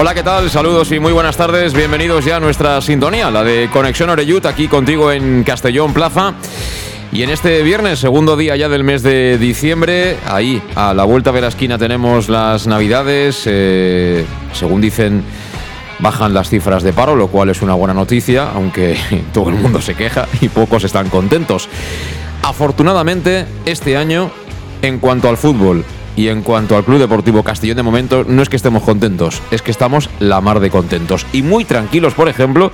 Hola, ¿qué tal? Saludos y muy buenas tardes. Bienvenidos ya a nuestra sintonía, la de Conexión Oreyut, aquí contigo en Castellón Plaza. Y en este viernes, segundo día ya del mes de diciembre, ahí a la vuelta de la esquina tenemos las Navidades. Eh, según dicen, bajan las cifras de paro, lo cual es una buena noticia, aunque todo el mundo se queja y pocos están contentos. Afortunadamente, este año, en cuanto al fútbol, y en cuanto al Club Deportivo Castellón, de momento no es que estemos contentos, es que estamos la mar de contentos. Y muy tranquilos, por ejemplo,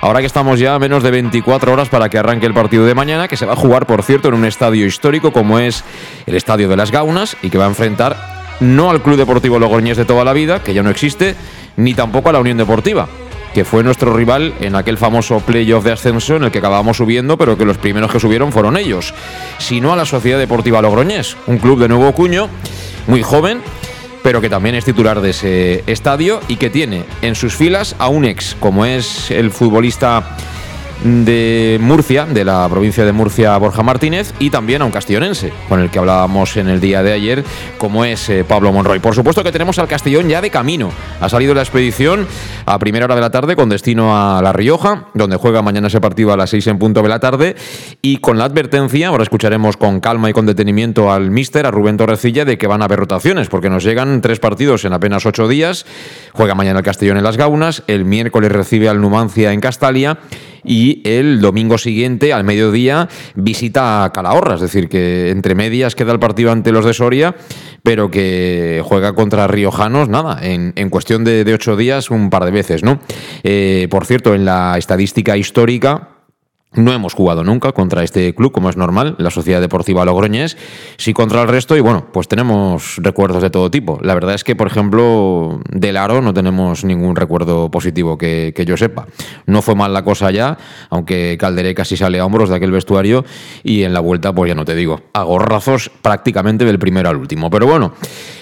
ahora que estamos ya a menos de 24 horas para que arranque el partido de mañana, que se va a jugar, por cierto, en un estadio histórico como es el Estadio de las Gaunas y que va a enfrentar no al Club Deportivo Logroñés de toda la vida, que ya no existe, ni tampoco a la Unión Deportiva, que fue nuestro rival en aquel famoso playoff de ascenso en el que acabamos subiendo, pero que los primeros que subieron fueron ellos, sino a la Sociedad Deportiva Logroñés, un club de nuevo cuño, muy joven, pero que también es titular de ese estadio y que tiene en sus filas a un ex, como es el futbolista de Murcia, de la provincia de Murcia, Borja Martínez, y también a un castellonense, con el que hablábamos en el día de ayer, como es eh, Pablo Monroy. Por supuesto que tenemos al Castellón ya de camino. Ha salido la expedición a primera hora de la tarde con destino a La Rioja, donde juega mañana ese partido a las seis en punto de la tarde, y con la advertencia, ahora escucharemos con calma y con detenimiento al míster, a Rubén Torrecilla, de que van a haber rotaciones, porque nos llegan tres partidos en apenas ocho días. Juega mañana el Castellón en Las Gaunas, el miércoles recibe al Numancia en Castalia, y el domingo siguiente, al mediodía, visita a Calahorra. Es decir, que entre medias queda el partido ante los de Soria, pero que juega contra Riojanos, nada, en, cuestión de, de, ocho días un par de veces, ¿no? Eh, por cierto, en la estadística histórica, no hemos jugado nunca contra este club, como es normal, la Sociedad Deportiva Logroñés, sí contra el resto y bueno, pues tenemos recuerdos de todo tipo. La verdad es que, por ejemplo, del Aro no tenemos ningún recuerdo positivo que, yo sepa. No fue mal la cosa ya, aunque Calderé casi sale a hombros de aquel vestuario y en la vuelta, pues ya no te digo, a gorrazos prácticamente del primero al último. Pero bueno,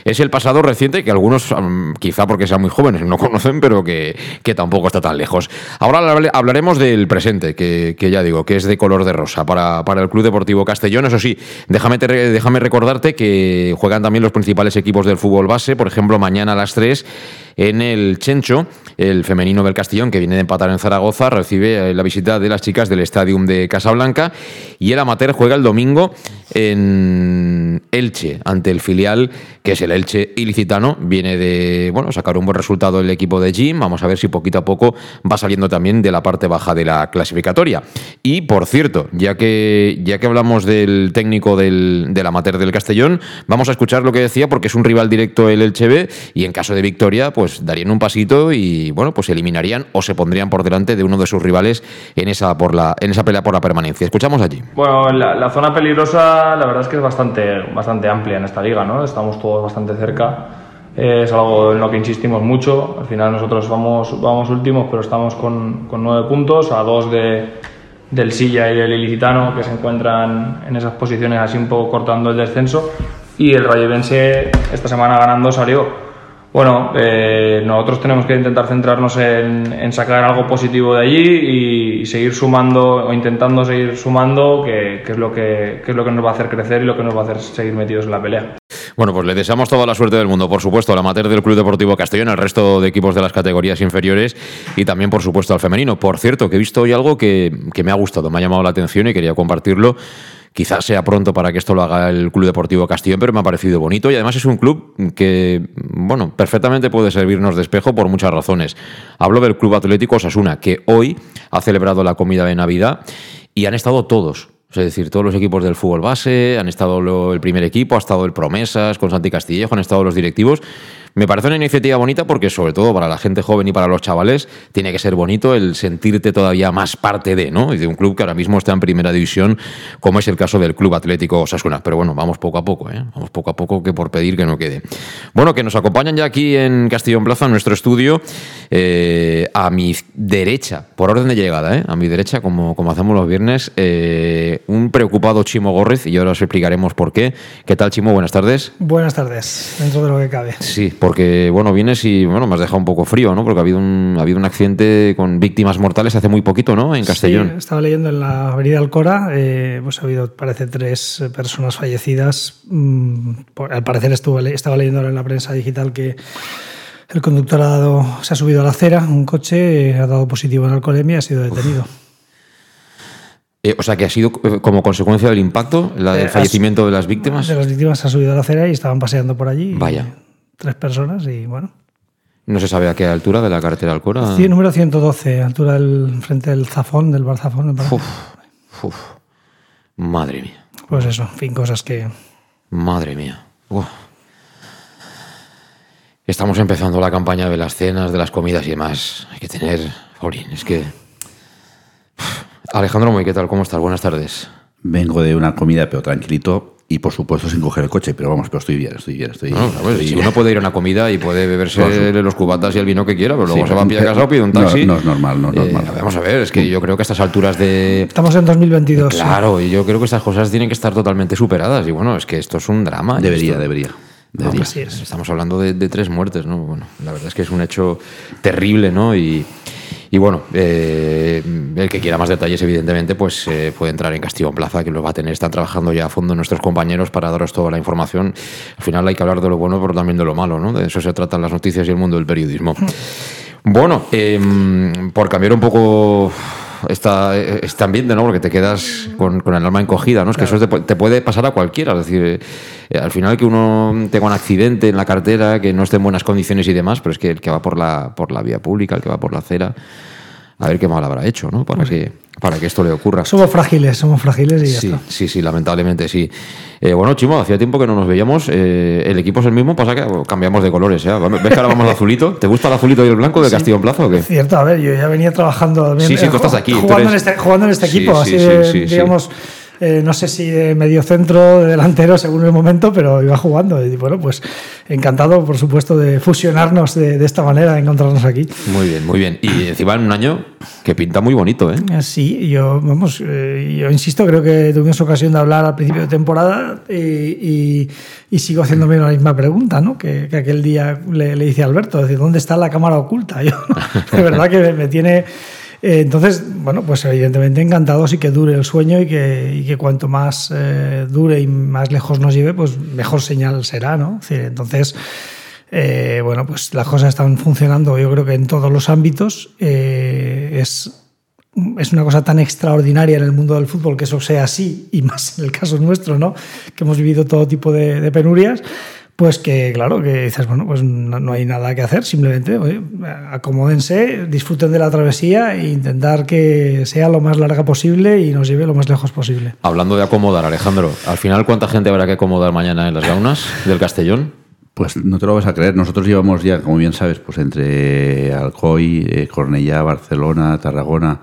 es el pasado reciente que algunos, quizá porque sean muy jóvenes, no conocen, pero que, que tampoco está tan lejos. Ahora hablaremos del presente, que ya digo, que es de color de rosa para, para, el Club Deportivo Castellón. Eso sí, déjame, te, déjame recordarte que juegan también los principales equipos del fútbol base, por ejemplo, mañana a las 3 en el Chencho, el femenino del Castellón, que viene de empatar en Zaragoza, recibe la visita de las chicas del Stadium de Casablanca y el Amater juega el domingo en Elche, ante el filial que es el Elche ilicitano. Viene de bueno, sacar un buen resultado el equipo de Jim. Vamos a ver si poquito a poco va saliendo también de la parte baja de la clasificatoria. Y por cierto, ya que, ya que hablamos del técnico del, del Amater del Castellón, vamos a escuchar lo que decía porque es un rival directo el Elche B y en caso de victoria, pues darían un pasito y bueno, pues eliminarían o se pondrían por delante de uno de sus rivales en esa, por la, en esa pelea por la permanencia. Escuchamos allí. Bueno, la, la zona peligrosa la verdad es que es bastante, bastante amplia en esta liga, ¿no? Estamos todos bastante cerca. Eh, es algo en lo que insistimos mucho. Al final nosotros vamos, vamos últimos, pero estamos con, con nueve puntos, a dos de, del Silla y del Ilicitano, que se encuentran en esas posiciones así un poco cortando el descenso. Y el Rayevense esta semana ganando salió. Bueno, eh, nosotros tenemos que intentar centrarnos en, en, sacar algo positivo de allí y, seguir sumando o intentando seguir sumando, que, es lo que, que, es lo que nos va a hacer crecer y lo que nos va a hacer seguir metidos en la pelea. Bueno, pues le deseamos toda la suerte del mundo, por supuesto, al amateur del Club Deportivo Castellón, al resto de equipos de las categorías inferiores y también, por supuesto, al femenino. Por cierto, que he visto hoy algo que, que me ha gustado, me ha llamado la atención y quería compartirlo. Quizás sea pronto para que esto lo haga el Club Deportivo Castellón, pero me ha parecido bonito y además es un club que, bueno, perfectamente puede servirnos de espejo por muchas razones. Hablo del Club Atlético Osasuna, que hoy ha celebrado la comida de Navidad y han estado todos, Es decir, todos los equipos del fútbol base, han estado el primer equipo, ha estado el Promesas con Santi Castillejo, han estado los directivos. Me parece una iniciativa bonita porque, sobre todo para la gente joven y para los chavales, tiene que ser bonito el sentirte todavía más parte de, ¿no? Y de un club que ahora mismo está en primera división, como es el caso del Club Atlético Osasuna. Pero bueno, vamos poco a poco, ¿eh? Vamos poco a poco que por pedir que no quede. Bueno, que nos acompañan ya aquí en Castellón Plaza, en nuestro estudio, eh, a mi derecha, por orden de llegada, ¿eh? A mi derecha, como, como hacemos los viernes, eh, un preocupado Chimo Górrez, y ahora os explicaremos por qué. ¿Qué tal, Chimo? Buenas tardes. Buenas tardes, dentro de lo que cabe. Sí, porque bueno, vienes y bueno, me has dejado un poco frío, ¿no? Porque ha habido un, ha habido un accidente con víctimas mortales hace muy poquito, ¿no? En Castellón. Sí, estaba leyendo en la avenida Alcora, eh, pues ha habido, parece, tres personas fallecidas. Mm, al parecer estuvo, estaba leyendo en la prensa digital que el conductor ha dado, se ha subido a la acera, un coche, eh, ha dado positivo en alcoholemia y ha sido detenido. Eh, o sea, que ha sido como consecuencia del impacto, la del fallecimiento de las víctimas. De las víctimas se ha subido a la acera y estaban paseando por allí. Vaya tres personas y bueno. ¿No se sabe a qué altura de la carretera Alcora? Sí, número 112, altura del frente del Zafón, del bar Zafón. Uf, uf. Madre mía. Pues eso, en fin, cosas que... Madre mía. Estamos empezando la campaña de las cenas, de las comidas y demás. Hay que tener... Jolín, es que... Alejandro Moy, ¿qué tal? ¿Cómo estás? Buenas tardes. Vengo de una comida, pero tranquilito y por supuesto sin coger el coche, pero vamos, pero estoy bien, estoy bien, estoy, no, Si uno puede ir a una comida y puede beberse los cubatas y el vino que quiera, pero luego se va a pie a casa o pide un taxi. No, es normal, no es eh, normal. vamos a ver, es que yo creo que a estas alturas de... Estamos en 2022. Claro, y yo creo que estas cosas tienen que estar totalmente superadas. Y bueno, es que esto es un drama. Debería, debería. debería. Estamos hablando de, de, tres muertes, ¿no? Bueno, la verdad es que es un hecho terrible, ¿no? Y... Y bueno, eh, el que quiera más detalles, evidentemente, pues eh, puede entrar en Castillo Plaza, que lo va a tener. Están trabajando ya a fondo nuestros compañeros para daros toda la información. Al final hay que hablar de lo bueno, pero también de lo malo, ¿no? De eso se tratan las noticias y el mundo del periodismo. Bueno, em, por cambiar un poco esta, este ambiente, ¿no? Porque te quedas con, con el alma encogida, ¿no? Es que eso te, puede pasar a cualquiera. Es decir, eh, al final que uno tenga un accidente en la cartera, que no esté en buenas condiciones y demás, pero es que el que va por la, por la vía pública, el que va por la acera, a ver qué mal habrá hecho, ¿no? Para que para que esto le ocurra. Somos frágiles, somos frágiles y ya sí, está. Sí, sí, lamentablemente sí. Eh, bueno, Chimo, hacía tiempo que no nos veíamos. Eh, el equipo es el mismo, pasa que cambiamos de colores. ¿ya? ¿Ves que ahora vamos al azulito? ¿Te gusta el azulito y el blanco de Castillo en Plaza o qué? Cierto, a ver, yo ya venía trabajando. sí, sí, tú estás aquí. Jugando, en, este, jugando en este equipo, así digamos eh, no sé si de medio centro, de delantero, según el momento, pero iba jugando. Y bueno, pues encantado, por supuesto, de fusionarnos de, esta manera, de encontrarnos aquí. Muy bien, muy bien. Y encima en un año que pinta muy bonito, ¿eh? eh sí, yo, vamos, eh, yo insisto, creo que tuvimos ocasión de hablar al principio de temporada y, sigo haciéndome la misma pregunta, ¿no? Que, aquel día le, le hice a Alberto, decir, ¿dónde está la cámara oculta? Yo, de verdad que me tiene eh, entonces, bueno, pues evidentemente encantados y que dure el sueño y que, cuanto más eh, dure y más lejos nos lleve, pues mejor señal será, ¿no? entonces, eh, bueno, pues las cosas están funcionando yo creo que en todos los ámbitos. es es una cosa tan extraordinaria en el mundo del fútbol que eso sea así, y más en el caso nuestro, ¿no? que hemos vivido todo tipo de penurias, pues que claro, que dices, bueno, pues no, hay nada que hacer, simplemente acomódense, disfruten de la travesía e intentar que sea lo más larga posible y nos lleve lo más lejos posible. Hablando de acomodar, Alejandro, al final, ¿cuánta gente habrá que acomodar mañana en las gaunas del Castellón? Pues no te lo vas a creer. Nosotros llevamos ya, como bien sabes, pues entre Alcoy, eh, Cornellá, Barcelona, Tarragona,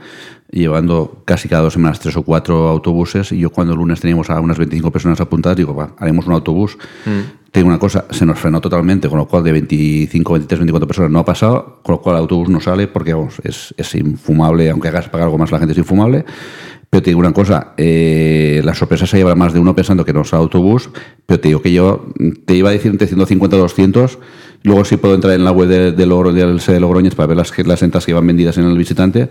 llevando casi cada dos semanas tres o cuatro autobuses. Y yo cuando el lunes teníamos a unas 25 personas apuntadas, digo, va, haremos un autobús. Mm. Tengo una cosa, se nos frenó totalmente, con lo cual de 25, 23, 24 personas no ha pasado, con lo cual el autobús no sale porque vamos, es, es infumable, aunque hagas pagar algo más la gente es infumable. Pero te digo una cosa, eh, la sorpresa se lleva más de uno pensando que no es autobús, pero te digo que yo te iba a decir entre 150 y 200, luego sí puedo entrar en la web de, de, de Logroñez para ver las, las entradas que iban vendidas en el visitante,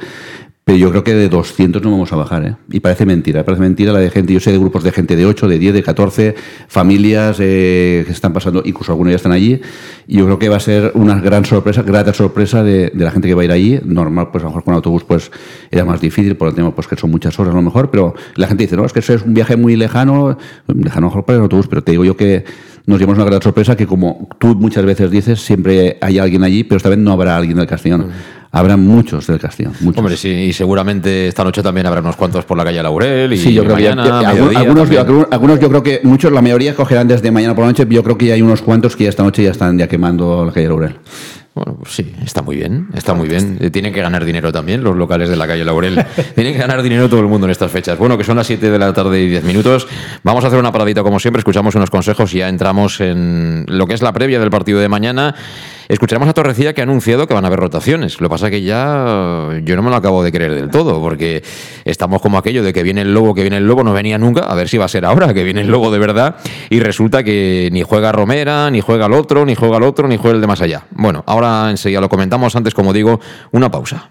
pero yo creo que de 200 no vamos a bajar, ¿eh? Y parece mentira, parece mentira la de gente. Yo sé de grupos de gente de 8, de 10, de 14, familias eh, que están pasando, incluso algunos ya están allí. Y yo creo que va a ser una gran sorpresa, grata sorpresa de, la gente que va a ir allí. Normal, pues a lo mejor con autobús pues era más difícil por el tema pues que son muchas horas a lo mejor, pero la gente dice, no, es que eso es un viaje muy lejano, lejano mejor para el autobús, pero te digo yo que nos llevamos una gran sorpresa que como tú muchas veces dices, siempre hay alguien allí, pero esta vez no habrá alguien del Castellón. Habrá muchos del Castellón. Muchos. Hombre, sí, y seguramente esta noche también habrá unos cuantos por la calle Laurel. Y Sí, yo creo que ya- mañana, ya- algunos, yo, también. algunos yo creo que muchos, la mayoría cogerán desde mañana por la noche. Yo creo que ya hay unos cuantos que ya esta noche ya están ya quemando la calle Laurel. Bueno, pues sí, está muy bien, está muy bien. Eh, Tienen que ganar dinero también los locales de la calle Laurel. Tienen que ganar dinero todo el mundo en estas fechas. Bueno, que son las 7 de la tarde y 10 minutos. Vamos a hacer una paradita como siempre, escuchamos unos consejos y ya entramos en lo que es la previa del partido de mañana. Escucharemos a Torrecilla que ha anunciado que van a haber rotaciones. Lo que pasa que ya yo no me lo acabo de creer del todo, porque estamos como aquello de que viene el lobo, que viene el lobo, no venía nunca, a ver si va a ser ahora, que viene el lobo de verdad, y resulta que ni juega Romera, ni juega el otro, ni juega el otro, ni juega el de más allá. Bueno, ahora enseguida lo comentamos, antes, como digo, una pausa.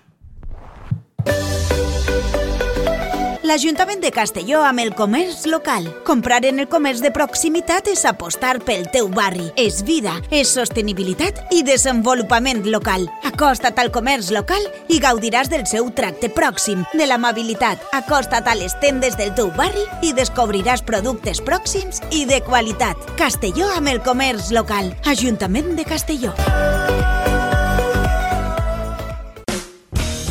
L'Ajuntament de Castelló amb el comerç local. Comprar en el comerç de proximitat és apostar pel teu barri. És vida, és sostenibilitat i desenvolupament local. Acosta't al comerç local i gaudiràs del seu tracte pròxim, de l'amabilitat. Acosta't a les tendes del teu barri i descobriràs productes pròxims i de qualitat. Castelló amb el comerç local. Ajuntament de Castelló.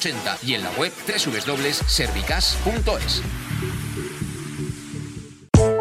1080 y en la web www.servicas.es.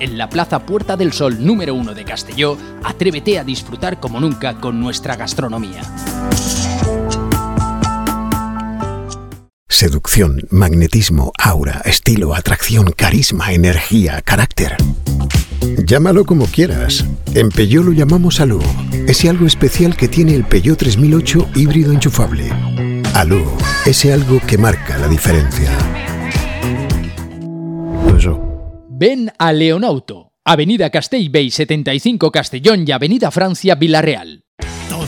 En la Plaza Puerta del Sol número 1 de Castelló, atrévete a disfrutar como nunca con nuestra gastronomía. Seducción, magnetismo, aura, estilo, atracción, carisma, energía, carácter. Llámalo como quieras. En Peugeot lo llamamos Alú. Ese algo especial que tiene el Peugeot 3008 híbrido enchufable. Alú, ese algo que marca la diferencia. Ven a Leonauto, Avenida Castellbey 75 Castellón y Avenida Francia Villarreal.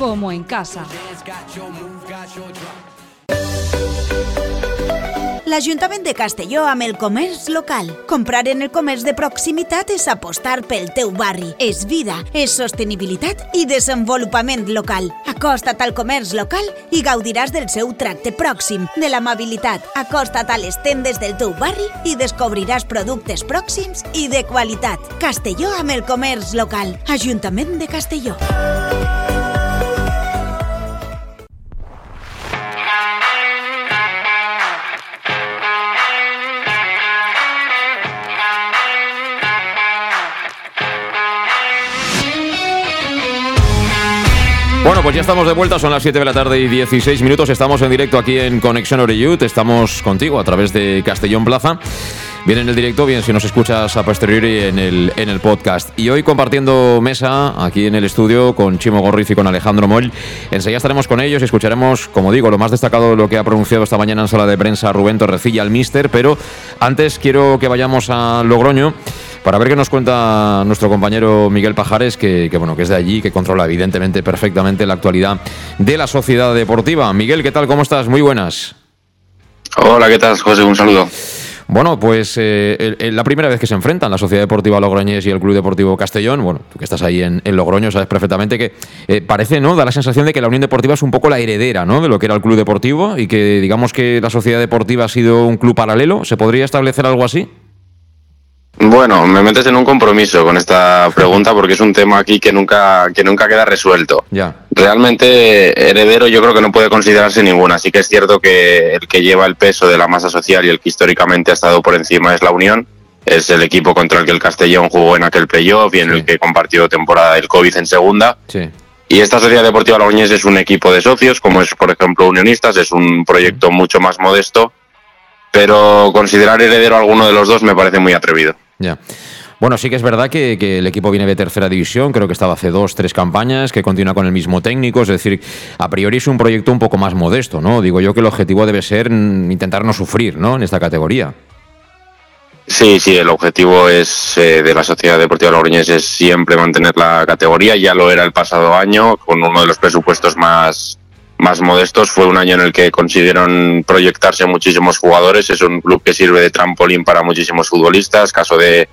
como en casa. L'Ajuntament de Castelló amb el comerç local. Comprar en el comerç de proximitat és apostar pel teu barri. És vida, és sostenibilitat i desenvolupament local. Acosta't al comerç local i gaudiràs del seu tracte pròxim, de l'amabilitat. Acosta't a les tendes del teu barri i descobriràs productes pròxims i de qualitat. Castelló amb el comerç local. Ajuntament de Castelló. Bueno, pues ya estamos de vuelta, son las 7 de la tarde y 16 minutos. Estamos en directo aquí en Conexión Oreyut. Estamos contigo a través de Castellón Plaza. Bien en el directo, bien si nos escuchas a posteriori en el, en el podcast. Y hoy compartiendo mesa aquí en el estudio con Chimo Gorriz y con Alejandro Moll. Enseguida estaremos con ellos y escucharemos, como digo, lo más destacado de lo que ha pronunciado esta mañana en sala de prensa Rubén Torrecilla, el Mister. Pero antes quiero que vayamos a Logroño para ver qué nos cuenta nuestro compañero Miguel Pajares, que, que, bueno, que es de allí, que controla evidentemente perfectamente la actualidad de la sociedad deportiva. Miguel, ¿qué tal? ¿Cómo estás? Muy buenas. Hola, ¿qué tal, José? Un saludo. Bueno, pues eh, el- la primera vez que se enfrentan la Sociedad Deportiva Logroñés y el Club Deportivo Castellón, bueno, tú que estás ahí en, en Logroño sabes perfectamente que eh, parece, ¿no? Da la sensación de que la Unión Deportiva es un poco la heredera, ¿no? De lo que era el Club Deportivo y que digamos que la Sociedad Deportiva ha sido un club paralelo. ¿Se podría establecer algo así? Bueno, me metes en un compromiso con esta pregunta porque es un tema aquí que nunca, que nunca queda resuelto. Ya. Realmente heredero yo creo que no puede considerarse ninguna. Sí que es cierto que el que lleva el peso de la masa social y el que históricamente ha estado por encima es la Unión. Es el equipo contra el que el Castellón jugó en aquel playoff y en el que compartió temporada del COVID en segunda. Sí. Y esta Sociedad Deportiva Logroñés es un equipo de socios, como es, por ejemplo, Unionistas, es un proyecto mucho más modesto, pero considerar heredero a alguno de los dos me parece muy atrevido. Ya. Bueno, sí que es verdad que, el equipo viene de tercera división, creo que estaba hace dos, tres campañas, que continúa con el mismo técnico, es decir, a priori es un proyecto un poco más modesto, ¿no? Digo yo que el objetivo debe ser mm, intentar no sufrir, ¿no? En esta categoría. Sí, sí, el objetivo es eh, de la Sociedad Deportiva Logroñés es siempre mantener la categoría, ya lo era el pasado año, con uno de los presupuestos más, más modestos. Fue un año en el que consiguieron proyectarse muchísimos jugadores, es un club que sirve de trampolín para muchísimos futbolistas, caso de,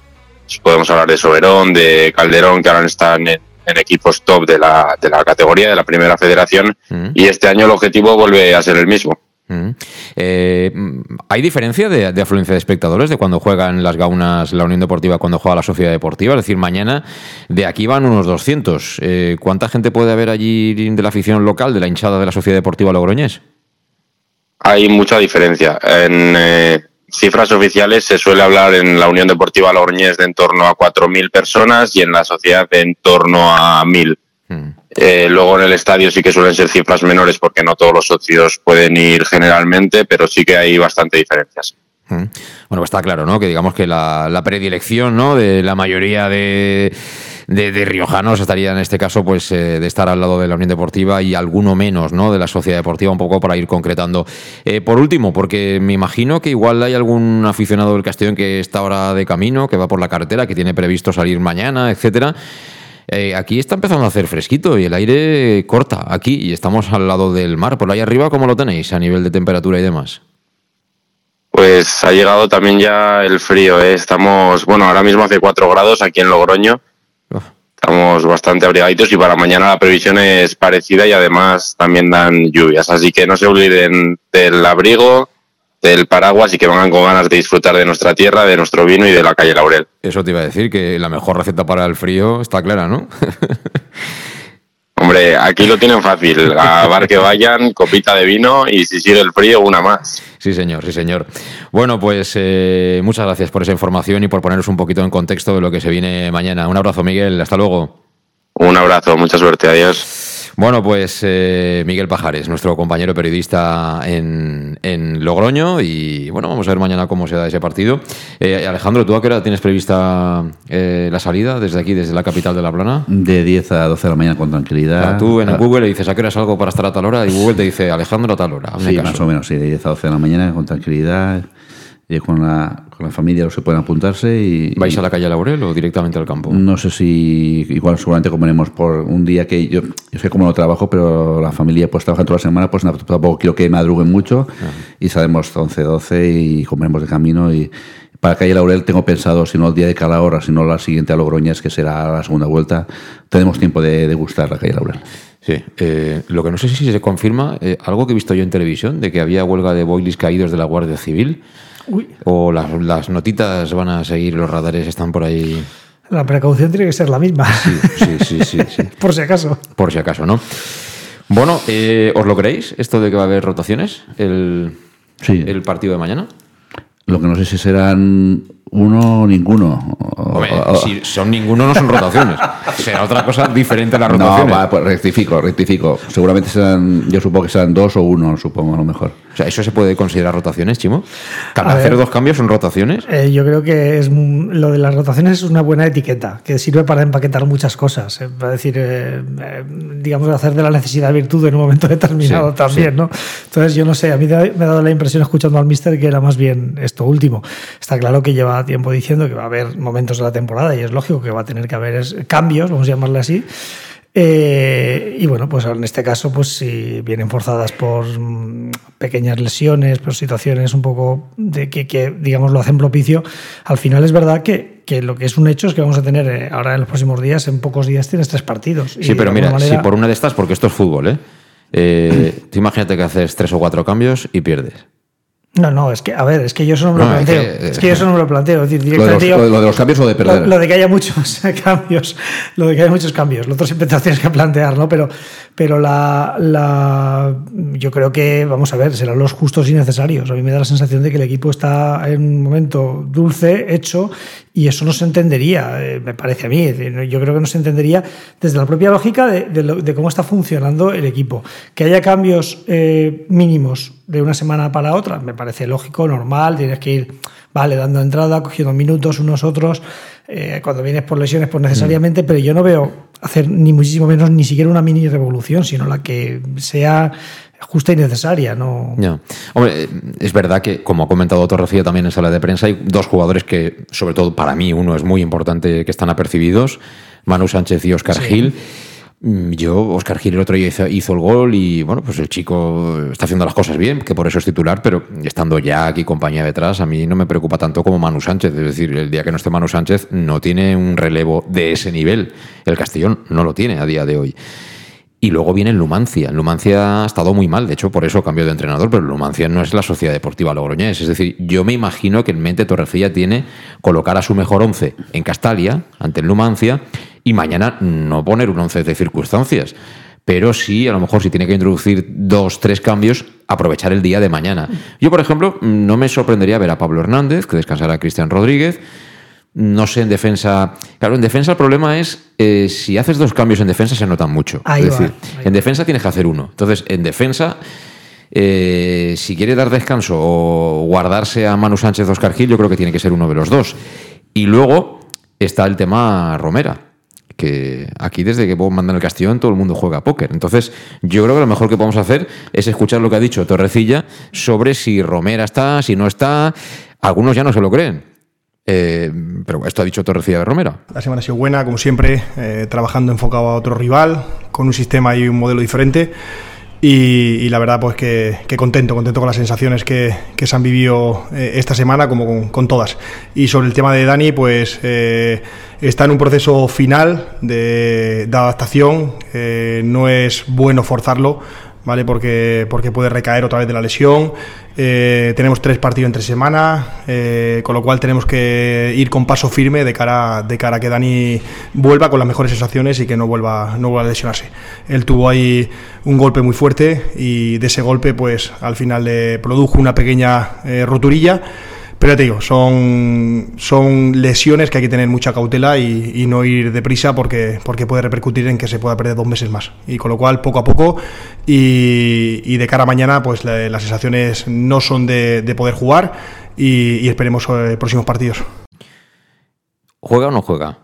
si podemos hablar de Soberón, de Calderón, que ahora están en, en equipos top de la, de la categoría, de la primera federación, y este año el objetivo vuelve a ser el mismo. Mm. Eh, mm, ¿Hay diferencia de, de afluencia de espectadores de cuando juegan las gaunas la Unión Deportiva cuando juega la Sociedad Deportiva? Es decir, mañana de aquí van unos 200. Eh, ¿Cuánta gente puede haber allí de la afición local, de la hinchada de la Sociedad Deportiva Logroñés? Hay mucha diferencia. En eh, cifras oficiales se suele hablar en la Unión Deportiva Logroñés de en torno a 4.000 personas y en la sociedad de en torno a 1.000. Eh, luego en el estadio sí que suelen ser cifras menores porque no todos los socios pueden ir generalmente, pero sí que hay bastante diferencias. Mm. Bueno, pues está claro, ¿no? Que digamos que la, la predilección, ¿no? De la mayoría de, de, riojanos estaría en este caso, pues, eh, de estar al lado de la Unión Deportiva y alguno menos, ¿no? De la Sociedad Deportiva, un poco para ir concretando. Eh, por último, porque me imagino que igual hay algún aficionado del Castellón que está ahora de camino, que va por la carretera, que tiene previsto salir mañana, etcétera. Eh, aquí está empezando a hacer fresquito y el aire corta aquí y estamos al lado del mar. Por ahí arriba, ¿cómo lo tenéis a nivel de temperatura y demás? Pues ha llegado también ya el frío. ¿eh? Estamos, bueno, ahora mismo hace 4 grados aquí en Logroño. Estamos bastante abrigaditos y para mañana la previsión es parecida y además también dan lluvias. Así que no se olviden del abrigo, del paraguas y que vengan con ganas de disfrutar de nuestra tierra, de nuestro vino y de la calle Laurel. Eso te iba a decir, que la mejor receta para el frío está clara, ¿no? Hombre, aquí lo tienen fácil. A bar que vayan, copita de vino y si sigue el frío, una más. Sí, señor, sí, señor. Bueno, pues eh, muchas gracias por esa información y por poneros un poquito en contexto de lo que se viene mañana. Un abrazo, Miguel. Hasta luego. Un abrazo, mucha suerte. Adiós. Bueno, pues eh, Miguel Pajares, nuestro compañero periodista en, en, Logroño. Y bueno, vamos a ver mañana cómo se da ese partido. Eh, Alejandro, ¿tú a qué hora tienes prevista eh, la salida desde aquí, desde la capital de La Plana? De 10 a 12 de la mañana con tranquilidad. tú en Google le dices a qué hora salgo para estar a tal hora y Google te dice Alejandro a tal hora. Sí, más o menos, sí, de 10 a 12 de la mañana con tranquilidad y con la, con la familia los que pueden apuntarse. Y, ¿Vais a la calle Laurel o directamente al campo? No sé si, igual seguramente comeremos por un día que yo, yo sé cómo lo trabajo, pero la familia pues trabaja toda la semana, pues tampoco quiero que madruguen mucho y salimos 11, 12 y comeremos de camino y para calle Laurel tengo pensado, si no el día de Calahorra, si no la siguiente a Logroñas, que será la segunda vuelta, tenemos tiempo de degustar la calle Laurel. Sí, eh, lo que no sé si se confirma, eh, algo que he visto yo en televisión, de que había huelga de boilies caídos de la Guardia Civil. O las, las, notitas van a seguir, los radares están por ahí. La precaución tiene que ser la misma. Sí, sí, sí, sí, por si acaso. Por si acaso, ¿no? Bueno, eh, ¿os lo creéis esto de que va a haber rotaciones el, el partido de mañana? Lo que no sé si serán uno o ninguno. Hombre, si son ninguno no son rotaciones. Será otra cosa diferente a las rotaciones. No, va, pues rectifico, rectifico. Seguramente serán, yo supongo que serán dos o uno, supongo a lo mejor. O sea, ¿eso se puede considerar rotaciones, Chimo? ¿Hacer dos cambios son rotaciones? Eh, yo creo que es lo de las rotaciones es una buena etiqueta, que sirve para empaquetar muchas cosas. Eh, para decir, eh, digamos, hacer de la necesidad virtud en un momento determinado también, ¿no? Entonces, yo no sé, a mí me ha dado la impresión escuchando al mister que era más bien esto último. Está claro que lleva tiempo diciendo que va a haber momentos de la temporada y es lógico que va a tener que haber cambios, vamos a llamarle así. Eh, y bueno, pues en este caso, pues si vienen forzadas por mm, pequeñas lesiones, por situaciones un poco de que, digamos, lo hacen propicio, al final es verdad que, que, lo que es un hecho es que vamos a tener eh, ahora en los próximos días, en pocos días tienes tres partidos. Sí, pero mira, si por una de estas, porque esto es fútbol, ¿eh? eh tú imagínate que haces tres o cuatro cambios y pierdes. No, no, es que, a ver, es que yo eso no me lo planteo. Es que, yo eso no me lo planteo. Es decir, lo, de los, lo, de los, cambios o de perder. Lo, de que haya muchos cambios. Lo de que haya muchos cambios. Lo otro siempre te lo tienes que plantear, ¿no? Pero, pero la, la, yo creo que, vamos a ver, serán los justos y necesarios. A mí me da la sensación de que el equipo está en un momento dulce, hecho, y eso no se entendería, eh, me parece a mí. Yo creo que no se entendería desde la propia lógica de, de, cómo está funcionando el equipo. Que haya cambios eh, mínimos de una semana para otra, me parece lógico, normal, tienes que ir, vale, dando entrada, cogiendo minutos unos otros, eh, cuando vienes por lesiones, pues necesariamente, pero yo no veo hacer ni muchísimo menos ni siquiera una mini revolución, sino la que sea justa y necesaria. ¿no? Hombre, es verdad que, como ha comentado Torrecilla también en sala de prensa, hay dos jugadores que, sobre todo para mí, uno es muy importante, que están apercibidos, Manu Sánchez y Oscar Gil. Mm, yo, Oscar Gil el otro día hizo, el gol y bueno, pues el chico está haciendo las cosas bien, que por eso es titular, pero estando ya aquí compañía detrás, a mí no me preocupa tanto como Manu Sánchez. Es decir, el día que no esté Manu Sánchez no tiene un relevo de ese nivel. El Castellón no lo tiene a día de hoy. Y luego viene el Lumancia. Lumancia ha estado muy mal, de hecho, por eso cambió de entrenador, pero Lumancia no es la Sociedad Deportiva Logroñés. Es decir, yo me imagino que en mente Torrecilla tiene colocar a su mejor once en Castalia, ante el Lumancia, y mañana no poner un once de circunstancias. Pero sí, a lo mejor si tiene que introducir dos, tres cambios, aprovechar el día de mañana. Yo, por ejemplo, no me sorprendería ver a Pablo Hernández, que descansará a Cristian Rodríguez, no sé en defensa. Claro, en defensa el problema es eh, si haces dos cambios en defensa se notan mucho. es decir, en defensa tienes que hacer uno. Entonces, en defensa, eh, si quiere dar descanso o guardarse a Manu Sánchez Oscar Gil, yo creo que tiene que ser uno de los dos. Y luego está el tema Romera. Que aquí, desde que Bob manda en el Castellón, todo el mundo juega póker. Entonces, yo creo que lo mejor que podemos hacer es escuchar lo que ha dicho Torrecilla sobre si Romera está, si no está. Algunos ya no se lo creen. Eh, pero esto ha dicho Torrecilla de Romera. La semana ha sido buena, como siempre, eh, trabajando enfocado a otro rival, con un sistema y un modelo diferente. Y, la verdad pues que, contento, contento con las sensaciones que, se han vivido eh, esta semana como con, todas. Y sobre el tema de Dani, pues eh, está en un proceso final de, adaptación, eh, no es bueno forzarlo, ¿vale? Porque, porque puede recaer otra vez de la lesión. Eh, tenemos tres partidos entre semana, eh, con lo cual tenemos que ir con paso firme de cara, de cara a que Dani vuelva con las mejores sensaciones y que no vuelva, no vuelva a lesionarse. Él tuvo ahí un golpe muy fuerte y de ese golpe, pues al final le produjo una pequeña eh, roturilla pero ya te digo, son, son lesiones que hay que tener mucha cautela y, no ir deprisa porque, porque puede repercutir en que se pueda perder dos meses más. Y con lo cual, poco a poco y, de cara a mañana, pues las sensaciones no son de, poder jugar y, esperemos eh, próximos partidos. ¿Juega o no juega?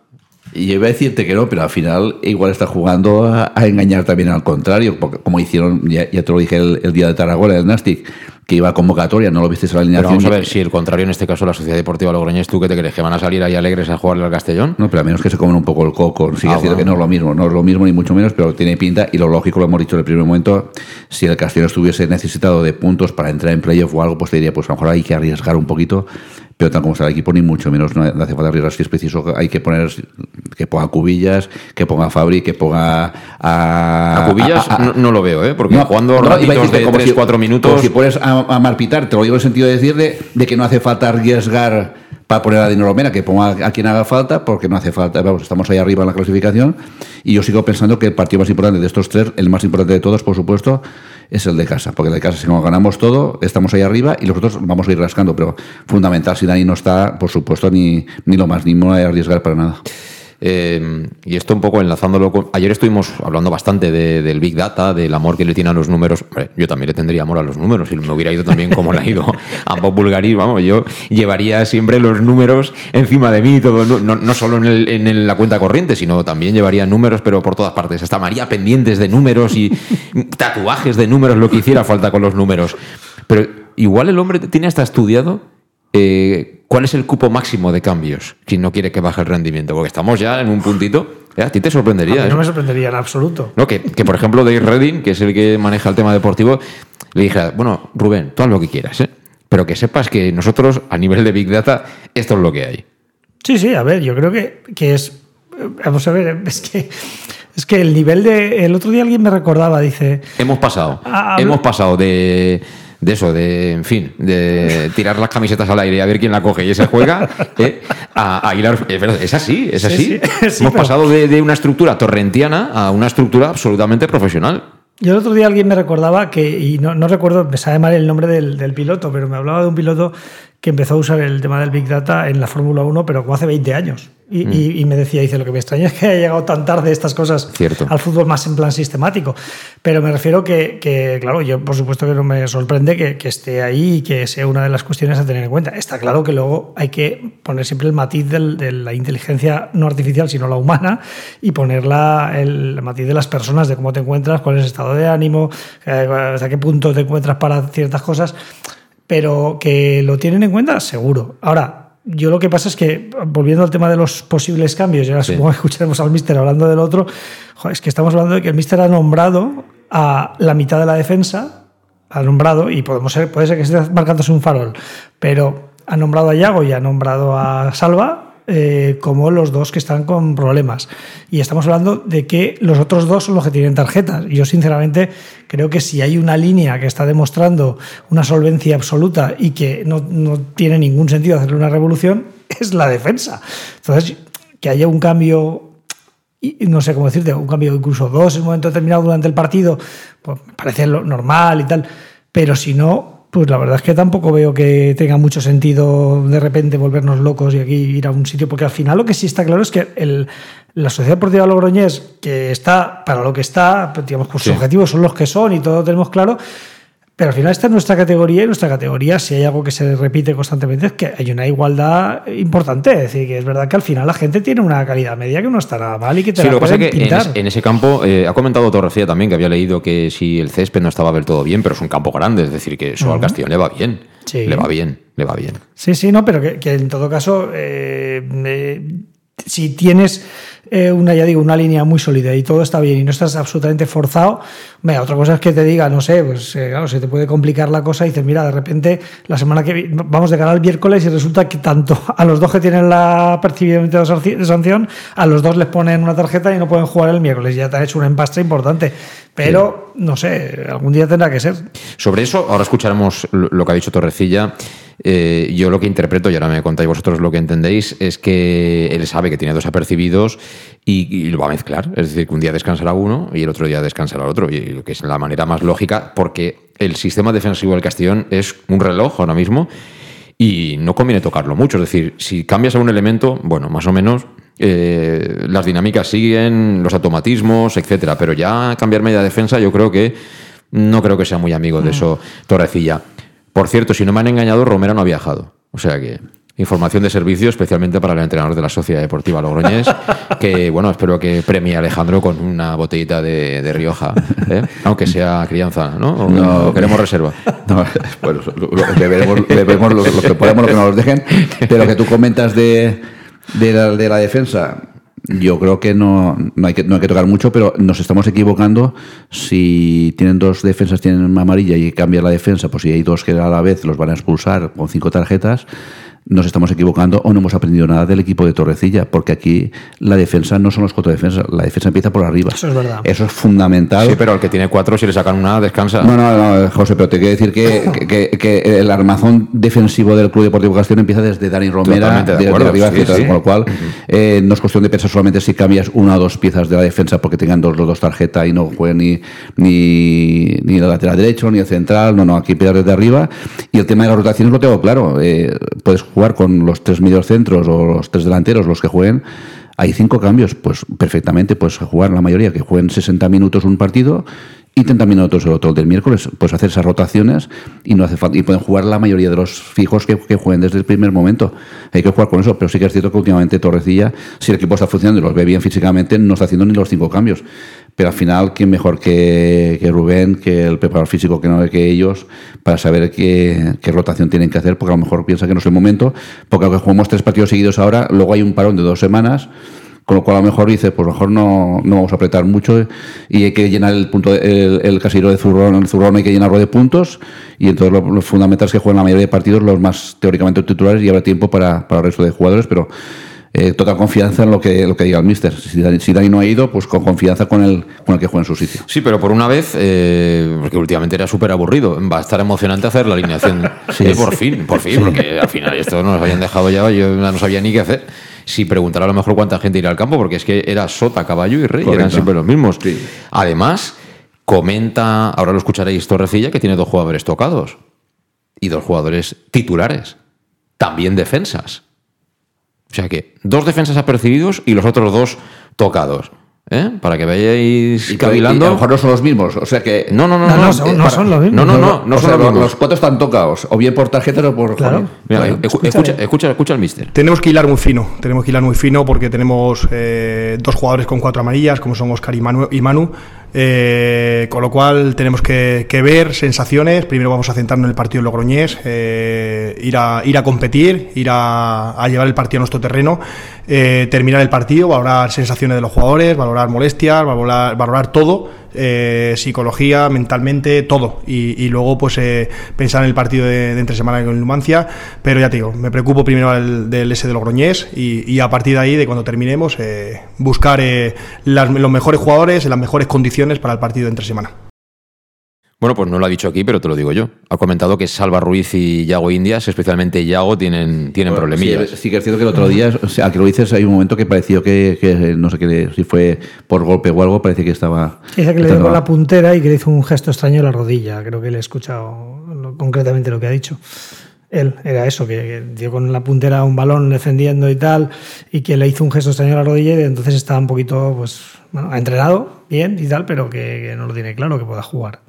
Y yo iba a decirte que no, pero al final igual está jugando a, engañar también al contrario, porque como hicieron, ya, te lo dije el, el día de Tarragona, el Nastic, que iba a convocatoria, no lo viste en la alineación. vamos a ver si el contrario, en este caso la Sociedad Deportiva Logroñés, ¿tú qué te crees? ¿Que van a salir ahí alegres a jugarle al Castellón? No, pero a menos que se comen un poco el coco. Sigue ah, que no es lo mismo, no es lo mismo ni mucho menos, pero tiene pinta y lo lógico, lo hemos dicho en el primer momento, si el Castellón estuviese necesitado de puntos para entrar en playoff o algo, pues te diría, pues a lo mejor hay que arriesgar un poquito pero tal como está el equipo, ni mucho menos no hace falta arriesgar si es preciso. Hay que poner que ponga cubillas, que ponga Fabri, que ponga a. A cubillas no, lo veo, ¿eh? Porque jugando ratitos de 3-4 minutos. Como si pones a, Marpitar, te lo digo en el sentido de decir de, que no hace falta arriesgar para poner a Dino que ponga a quien haga falta, porque no hace falta. Vamos, estamos ahí arriba en la clasificación. Y yo sigo pensando que el partido más importante de estos tres, el más importante de todos, por supuesto, es el de casa, porque el de casa si no ganamos todo, estamos ahí arriba y nosotros vamos a ir rascando, pero fundamental, si Dani no está, por supuesto, ni, ni lo más, ni me voy a arriesgar para nada. Eh, y esto un poco enlazándolo con... Ayer estuvimos hablando bastante del Big Data, del amor que le tiene a los números. yo también le tendría amor a los números y me hubiera ido también como le ha ido a Bob Bulgaris. Vamos, yo llevaría siempre los números encima de mí, todo, no, no solo en, la cuenta corriente, sino también llevaría números, pero por todas partes. Hasta María pendientes de números y tatuajes de números, lo que hiciera falta con los números. Pero igual el hombre tiene hasta estudiado eh, ¿cuál es el cupo máximo de cambios si no quiere que baje el rendimiento? Porque estamos ya en un puntito. ¿eh? A ti te sorprendería. no me sorprendería en absoluto. No, que, por ejemplo Dave Redding, que es el que maneja el tema deportivo, le dije, bueno, Rubén, tú haz lo que quieras, ¿eh? pero que sepas que nosotros, a nivel de Big Data, esto es lo que hay. Sí, sí, a ver, yo creo que, que es. Vamos a ver, es que. Es que el nivel de. El otro día alguien me recordaba, dice. Hemos pasado. hemos pasado de de eso, de, en fin, de tirar las camisetas al aire y a ver quién la coge y ese juega, ¿eh? a, a hilar, es, así, es así. Hemos pasado de, una estructura torrentiana a una estructura absolutamente profesional. Yo el otro día alguien me recordaba que, y no, recuerdo, me sabe mal el nombre del, del, piloto, pero me hablaba de un piloto que empezó a usar el tema del Big Data en la Fórmula 1, pero como hace 20 años. Mm. Y, me decía, dice, lo que me extraña es que haya llegado tan tarde estas cosas al fútbol más en plan sistemático. Pero me refiero que, que claro, yo por supuesto que no me sorprende que, esté ahí y que sea una de las cuestiones a tener en cuenta. Está claro que luego hay que poner siempre el matiz de la inteligencia no artificial, sino la humana, y poner el matiz de las personas, de cómo te encuentras, cuál es el estado de ánimo, eh, hasta qué punto te encuentras para ciertas cosas pero que lo tienen en cuenta, seguro. Ahora, yo lo que pasa es que, volviendo al tema de los posibles cambios, ya supongo que escucharemos al míster hablando del otro, es que estamos hablando de que el míster ha nombrado a la mitad de la defensa, ha nombrado, y podemos ser, puede ser que esté marcándose un farol, pero ha nombrado a Yago y ha nombrado a Salva, eh, como los dos que están con problemas. Y estamos hablando de que los otros dos son los que tienen tarjetas. Y yo, sinceramente, creo que si hay una línea que está demostrando una solvencia absoluta y que no, tiene ningún sentido hacerle una revolución, es la defensa. Entonces, que haya un cambio no sé cómo decirte, un cambio incluso dos en un momento determinado durante el partido, pues me parece lo normal y tal, pero si no, pues la verdad es que tampoco veo que tenga mucho sentido de repente volvernos locos y aquí ir a un sitio, porque al final lo que sí está claro es que el, la Sociedad Deportiva Logroñés, que está para lo que está, digamos, pues sus objetivos son los que son y todo lo tenemos claro, pero al final esta es nuestra categoría y nuestra categoría, si hay algo que se repite constantemente, es que hay una igualdad importante. Es decir, que es verdad que al final la gente tiene una calidad media que no está nada mal y que te sí, lo que pasa que en, ese campo, eh, ha comentado Torrecilla también que había leído que si el césped no estaba del todo bien, pero es un campo grande, es decir, que eso al Castellón le va bien. Le va bien, le va bien. Sí, sí, no, pero que, en todo caso, eh, eh, si tienes eh, una, ya digo, una línea muy sólida y todo está bien y no estás absolutamente forzado, mira, otra cosa es que te diga, no sé, pues eh, claro, se te puede complicar la cosa y dices, mira, de repente la semana que vamos de cara al miércoles y resulta que tanto a los dos que tienen la percibimiento de sanción, a los dos les ponen una tarjeta y no pueden jugar el miércoles. Ya te ha hecho un empastre importante. Pero, no sé, algún día tendrá que ser. Sobre eso, ahora escucharemos lo que ha dicho Torrecilla. Eh, yo lo que interpreto, y ahora me contáis vosotros lo que entendéis, es que él sabe que tiene dos apercibidos y, lo va a mezclar. Es decir, que un día descansará uno y el otro día descansará otro, y lo que es la manera más lógica, porque el sistema defensivo del Castellón es un reloj ahora mismo y no conviene tocarlo mucho. Es decir, si cambias a un elemento, bueno, más o menos eh, las dinámicas siguen, los automatismos, etcétera. Pero ya cambiar media defensa, yo creo que no creo que sea muy amigo de mm. eso Torrecilla. Por cierto, si no me han engañado, Romero no ha viajado. O sea que información de servicio, especialmente para el entrenador de la Sociedad Deportiva Logroñés, que bueno, espero que premie a Alejandro con una botellita de, Rioja, ¿eh? aunque sea crianza, ¿no? no queremos reserva. No, bueno, le veremos, lo, que podamos, lo que nos dejen, pero que tú comentas de de la, de la defensa, yo creo que no, no, hay que no hay que tocar mucho, pero nos estamos equivocando. Si tienen dos defensas, tienen una amarilla y cambia la defensa, pues si hay dos que a la vez los van a expulsar con cinco tarjetas, nos estamos equivocando o no hemos aprendido nada del equipo de Torrecilla, porque aquí la defensa no son los cuatro defensas, la defensa empieza por arriba. Eso es verdad. Eso es fundamental. Sí, pero el que tiene cuatro, si le sacan una, descansa. No, no, no, José, pero te quiero decir que, que, el armazón defensivo del Club Deportivo Castellón empieza desde Dani Romera, de, arriba con lo cual eh, no es cuestión de pensar solamente si cambias una o dos piezas de la defensa porque tengan dos, los dos tarjetas y no jueguen ni, ni, ni el lateral derecho ni el central, no, no, aquí empieza desde arriba. Y el tema de las rotaciones lo tengo claro. Eh, puedes jugar con los tres mediocentros o los tres delanteros, los que jueguen, hay cinco cambios, pues perfectamente puedes jugar la mayoría, que jueguen 60 minutos un partido y 30 minutos el otro del miércoles, puedes hacer esas rotaciones y no hace falta, y pueden jugar la mayoría de los fijos que, que, jueguen desde el primer momento. Hay que jugar con eso, pero sí que es cierto que últimamente Torrecilla, si el equipo está funcionando y los ve bien físicamente, no está haciendo ni los cinco cambios pero al final, ¿quién mejor que, Rubén, que el preparador físico que no que ellos, para saber qué, rotación tienen que hacer? Porque a lo mejor piensa que no es el momento, porque aunque jugamos tres partidos seguidos ahora, luego hay un parón de dos semanas, con lo cual a lo mejor dice, pues mejor no, no vamos a apretar mucho y hay que llenar el punto el, el casillero de zurrón, el zurrón hay que llenarlo de puntos y entonces lo, fundamental es que jueguen la mayoría de partidos los más teóricamente titulares y habrá tiempo para, para el resto de jugadores, pero eh, total confianza en lo que, lo que diga el míster. Si, Dani no ha ido, pues con confianza con el, con el que juega en su sitio. Sí, pero por una vez, eh, porque últimamente era súper aburrido, va a estar emocionante hacer la alineación. sí, por fin, por fin, porque al final esto nos habían dejado ya, yo no sabía ni qué hacer. Si preguntara a lo mejor cuánta gente irá al campo, porque es que era Sota, Caballo y Rey, eran siempre los mismos. Además, comenta, ahora lo escucharéis Torrecilla, que tiene dos jugadores tocados y dos jugadores titulares, también defensas. O sea que dos defensas apercibidos y los otros dos tocados. ¿Eh? Para que vayáis y, cavilando. a lo mejor no son los mismos. O sea que. No, no, no. No, no, no, son, no son, los mismos. No, no, no. no, son los, los, cuatro están tocados. O bien por tarjeta o por. Claro. Mira, escucha, escucha, escucha, al mister. Tenemos que hilar muy fino. Tenemos que hilar muy fino porque tenemos eh, dos jugadores con cuatro amarillas, como son Oscar y Manu. Y Manu eh, con lo cual tenemos que, ver sensaciones. Primero vamos a centrarnos en el partido Logroñés, eh, ir, a, ir a competir, ir a, llevar el partido a nuestro terreno, eh, terminar el partido, valorar sensaciones de los jugadores, valorar molestias, valorar, valorar todo eh, psicología, mentalmente, todo. Y, luego, pues, eh, pensar en el partido de, entre semana con Numancia. Pero ya te digo, me preocupo primero del, S de Logroñés y, y, a partir de ahí, de cuando terminemos, eh, buscar los mejores jugadores en las mejores condiciones para el partido de entre semana. Bueno, pues no lo ha dicho aquí, pero te lo digo yo. Ha comentado que Salva Ruiz y Yago Indias, especialmente Yago, tienen, tienen problemillas. Sí, que es cierto que el otro día, o sea, que lo dices, hay un momento que pareció que, no sé qué, si fue por golpe o algo, parece que estaba. Dice que le dio la puntera y que le hizo un gesto extraño en la rodilla. Creo que le he escuchado concretamente lo que ha dicho. Él, era eso, que, dio con la puntera un balón defendiendo y tal, y que le hizo un gesto extraño en la rodilla y entonces estaba un poquito, pues, bueno, ha entrenado bien y tal, pero que no lo tiene claro que pueda jugar.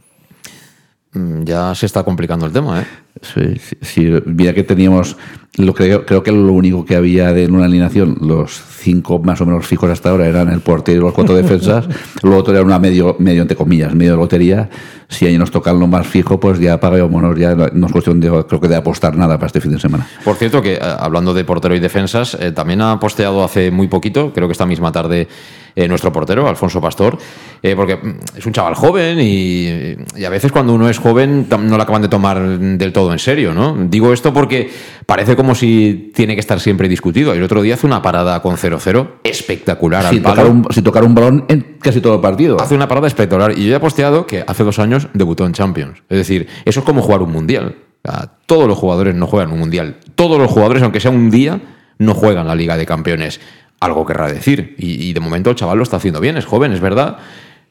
Mm, ya se está complicando el tema, ¿eh? Sí, sí, sí. Mira que teníamos, lo creo, creo que lo único que había de en una alineación, los cinco más o menos fijos hasta ahora eran el portero y los cuatro defensas, lo otro era una medio, medio entre comillas, medio de lotería. Si ahí nos tocan lo más fijo, pues ya pagámonos, ya no es cuestión de, creo que de apostar nada para este fin de semana. Por cierto, que eh, hablando de portero y defensas, eh, también ha posteado hace muy poquito, creo que esta misma tarde, eh, nuestro portero, Alfonso Pastor, eh, porque mm, es un chaval joven y, y a veces cuando uno es joven no lo acaban de tomar del todo en serio, ¿no? Digo esto porque parece como si tiene que estar siempre discutido. El otro día hace una parada con 0-0 espectacular Sin al palo. tocar, un, sin tocar un balón en casi todo el partido. Hace una parada espectacular. Y yo ya he posteado que hace dos años debutó en Champions. Es decir, eso es como jugar un mundial. O sea, todos los jugadores no juegan un mundial. Todos los jugadores, aunque sea un día, no juegan la Liga de Campeones. Algo querrá decir. Y, y de momento el chaval lo está haciendo bien. Es joven, es verdad.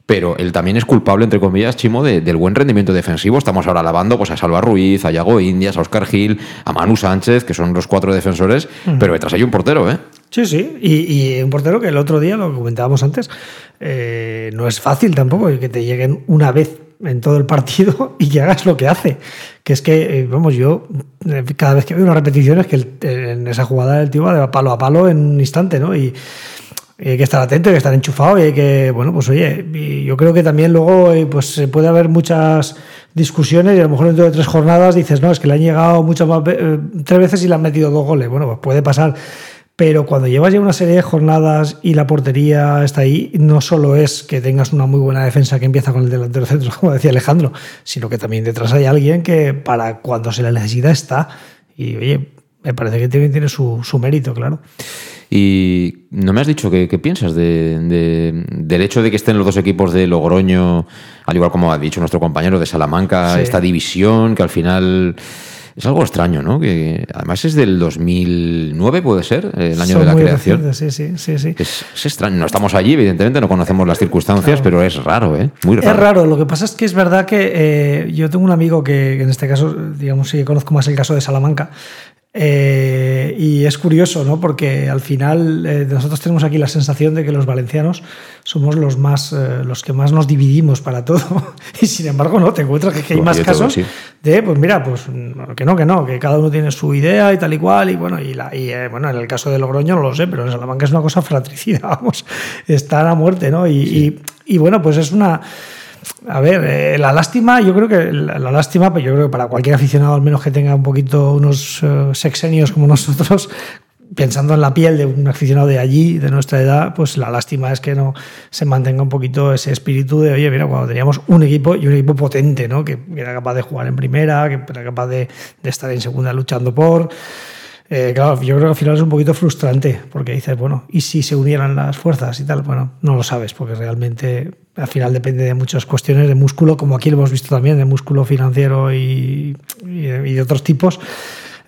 Pero él también es culpable, entre comillas, Chimo, de- del buen rendimiento defensivo. Estamos ahora alabando pues, a Salva Ruiz, a Yago Indias, a Oscar Gil, a Manu Sánchez, que son los cuatro defensores. Pero detrás hay un portero, ¿eh? Sí, sí, y, y un portero que el otro día, lo que comentábamos antes, eh, no es fácil tampoco que te lleguen una vez en todo el partido y que hagas lo que hace. Que es que, eh, vamos, yo eh, cada vez que veo una repetición es que el- en esa jugada el tío va de palo a palo en un instante, ¿no? Y hay que estar atento, hay que estar enchufado y hay que, bueno, pues oye, yo creo que también luego eh, pues puede haber muchas discusiones y a lo mejor dentro de tres jornadas dices, no, es que le han llegado muchas más eh, tres veces y le han metido dos goles. Bueno, pues puede pasar. Pero cuando llevas ya una serie de jornadas y la portería está ahí, no solo es que tengas una muy buena defensa que empieza con el delantero centro, como decía Alejandro, sino que también detrás hay alguien que para cuando se le necesita está. Y oye, me parece que tiene, tiene su, su mérito, claro. Y no me has dicho qué, qué piensas de- de- del hecho de que estén los dos equipos de Logroño, al igual como ha dicho nuestro compañero de Salamanca, Sí. esta división que al final es algo extraño, ¿no? Que además es del 2009, puede ser, el año Son de la creación. recientes, sí, sí, sí. Es, es extraño. No estamos allí, evidentemente, no conocemos las circunstancias, pero es raro, ¿eh? Muy raro. Es raro, lo que pasa es que es verdad que eh, yo tengo un amigo que, en este caso, digamos, sí conozco más el caso de Salamanca. Eh, y es curioso, ¿no? Porque al final eh, nosotros tenemos aquí la sensación de que los valencianos somos los más, eh, los que más nos dividimos para todo. y sin embargo, no, te encuentras que, que hay más casos sí. de, pues mira, pues que no, que no, que cada uno tiene su idea y tal y cual. Y bueno, y, la, y eh, bueno, en el caso de Logroño no lo sé, pero en Salamanca es una cosa fratricida, vamos, están a muerte, ¿no? Y, y- y bueno, pues es una. A ver, eh, la lástima, yo creo que la, lástima, pues yo creo que para cualquier aficionado, al menos que tenga un poquito unos eh, sexenios como nosotros, pensando en la piel de un aficionado de allí, de nuestra edad, pues la lástima es que no se mantenga un poquito ese espíritu de, oye, mira, cuando teníamos un equipo y un equipo potente, ¿no? Que, era capaz de jugar en primera, que era capaz de, de estar en segunda luchando por. Eh, claro, yo creo que al final es un poquito frustrante, porque dices, bueno, ¿y si se unieran las fuerzas y tal? Bueno, no lo sabes, porque realmente al final depende de muchas cuestiones de músculo, como aquí lo hemos visto también, de músculo financiero y, y de, otros tipos,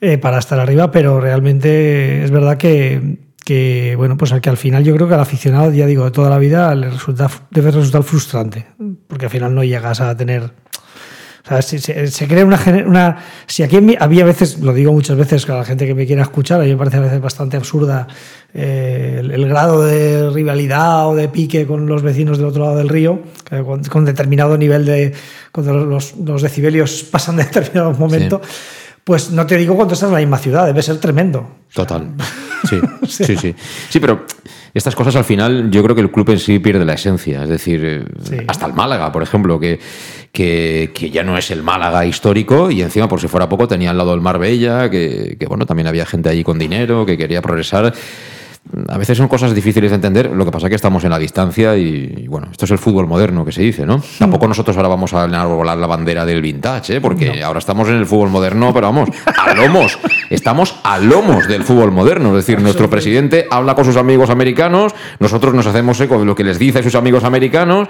eh, para estar arriba, pero realmente es verdad que, que, bueno, pues que al final yo creo que al aficionado, ya digo, de toda la vida le resulta, debe resultar frustrante, porque al final no llegas a tener o sea, se, se- se crea una, una. Si aquí en mi- había veces, lo digo muchas veces, que a la gente que me quiera escuchar, a mí me parece a veces bastante absurda eh, el, el grado de rivalidad o de pique con los vecinos del otro lado del río, que con, con determinado nivel de. cuando los, los decibelios pasan de determinado momento. Pues no te digo cuando estás en la misma ciudad, debe ser tremendo. Total. Sí, sí, sí. Sí, pero estas cosas al final yo creo que el club en sí pierde la esencia. Es decir, hasta el Málaga, por ejemplo, que, que, ya no es el Málaga histórico y encima, por si fuera poco, tenía al lado el Marbella, que, que bueno, también había gente allí con dinero, que quería progresar. A veces son cosas difíciles de entender, lo que pasa es que estamos en la distancia y, y, bueno, esto es el fútbol moderno que se dice, ¿no? Tampoco nosotros ahora vamos a volar la bandera del vintage, ¿eh? porque ahora estamos en el fútbol moderno, pero vamos, a lomos, estamos a lomos del fútbol moderno, es decir, nuestro presidente habla con sus amigos americanos, nosotros nos hacemos eco de lo que les dice a sus amigos americanos,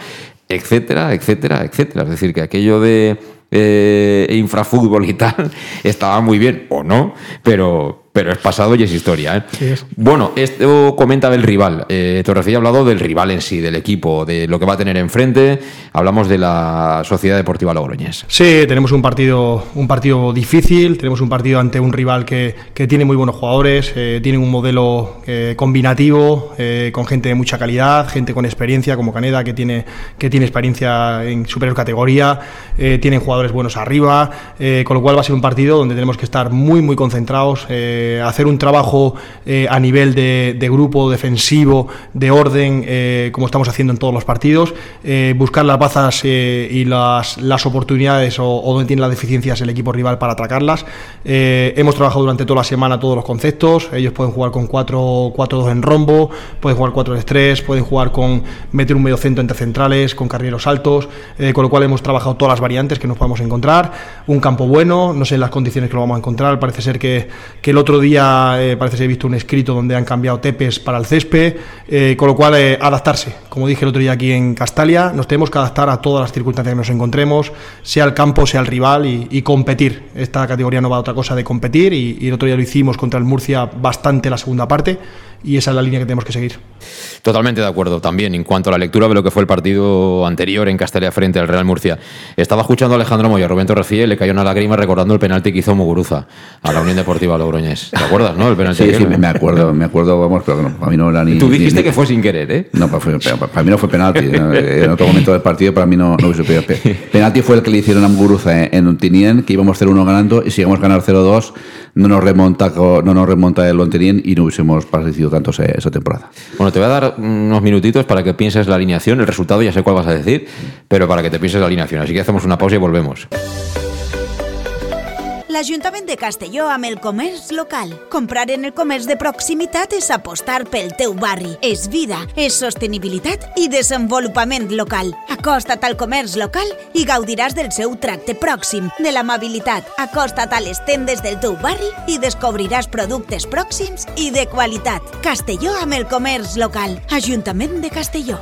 etcétera, etcétera, etcétera. Es decir, que aquello de eh, infrafútbol y tal estaba muy bien, o no, pero pero es pasado y es historia. ¿eh? Bueno, esto comenta del rival. Eh, Torrecilla ha hablado del rival en sí, del equipo, de lo que va a tener enfrente. Hablamos de la Sociedad Deportiva Logroñés. Sí, tenemos un partido, un partido difícil, tenemos un partido ante un rival que, que tiene muy buenos jugadores, eh, tiene un modelo eh, combinativo, eh, con gente de mucha calidad, gente con experiencia como Caneda, que tiene, que tiene experiencia en superior categoría, eh, tienen jugadores buenos arriba, con lo cual va a ser un partido donde tenemos que estar muy, muy concentrados, eh, hacer un trabajo eh, a nivel de, grupo, defensivo, de orden, eh, como estamos haciendo en todos los partidos, eh, buscar las bazas eh, y las, las oportunidades o, o donde tiene las deficiencias el equipo rival para atacarlas. Eh, hemos trabajado durante toda la semana todos los conceptos, ellos pueden jugar con 4-2 en rombo, pueden jugar 4-3, pueden jugar con meter un medio centro entre centrales, con carrileros altos, eh, con lo cual hemos trabajado todas las variantes que nos podemos encontrar, un campo bueno, no sé las condiciones que lo vamos a encontrar, parece ser que, que el otro día, eh, parece ser he visto un escrito donde han cambiado tepes para el césped, eh, con lo cual eh, adaptarse, como dije el otro día aquí en Castalia, nos tenemos que adaptar a todas las circunstancias que nos encontremos, sea el campo, sea el rival y, y competir. Esta categoría no va a otra cosa de competir y, y el otro día lo hicimos contra el Murcia bastante la segunda parte y esa es la línea que tenemos que seguir. Totalmente de acuerdo también en cuanto a la lectura de lo que fue el partido anterior en Castellá frente al Real Murcia. Estaba escuchando a Alejandro Moya, Rubén Torrecilla y le cayó una lágrima recordando el penalti que hizo Muguruza a la Unión Deportiva Logroñés. ¿Te acuerdas, no? El penalti Sí, aquel, sí, me acuerdo, me acuerdo, vamos, pero no, para mí no era ni... Tú dijiste ni- que fue sin querer, ¿eh? No, para, fue- para- para mí no fue penalti. En otro momento del partido para mí no, no hubiese pedido Penalti fue el que le hicieron a Muguruza en, en Ontinien, que íbamos 0-1 ganando y si a ganar 0-2 no nos remonta no nos remonta el Ontinien y no hubiésemos parecido tanto esa temporada. Bueno, te voy a dar unos minutitos para que pienses la alineación. El resultado ya sé cuál vas a decir, pero para que te pienses la alineación. Así que hacemos una pausa y volvemos. L'Ajuntament de Castelló amb el comerç local. Comprar en el comerç de proximitat és apostar pel teu barri. És vida, és sostenibilitat i desenvolupament local. Acosta't al comerç local i gaudiràs del seu tracte pròxim, de l'amabilitat. Acosta't a les tendes del teu barri i descobriràs productes pròxims i de qualitat. Castelló amb el comerç local. Ajuntament de Castelló.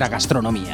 gastronomía.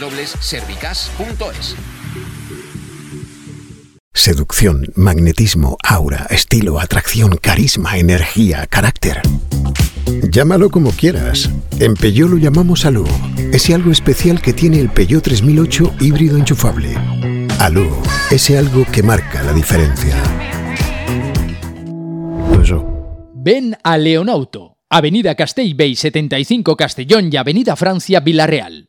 www.servicas.es. Seducción, magnetismo, aura, estilo, atracción, carisma, energía, carácter. Llámalo como quieras. En Peugeot lo llamamos Alú. Ese algo especial que tiene el Peugeot 3008 híbrido enchufable. Alú, ese algo que marca la diferencia. Ven a Leonauto, Avenida Castellbey 75 Castellón y Avenida Francia Villarreal.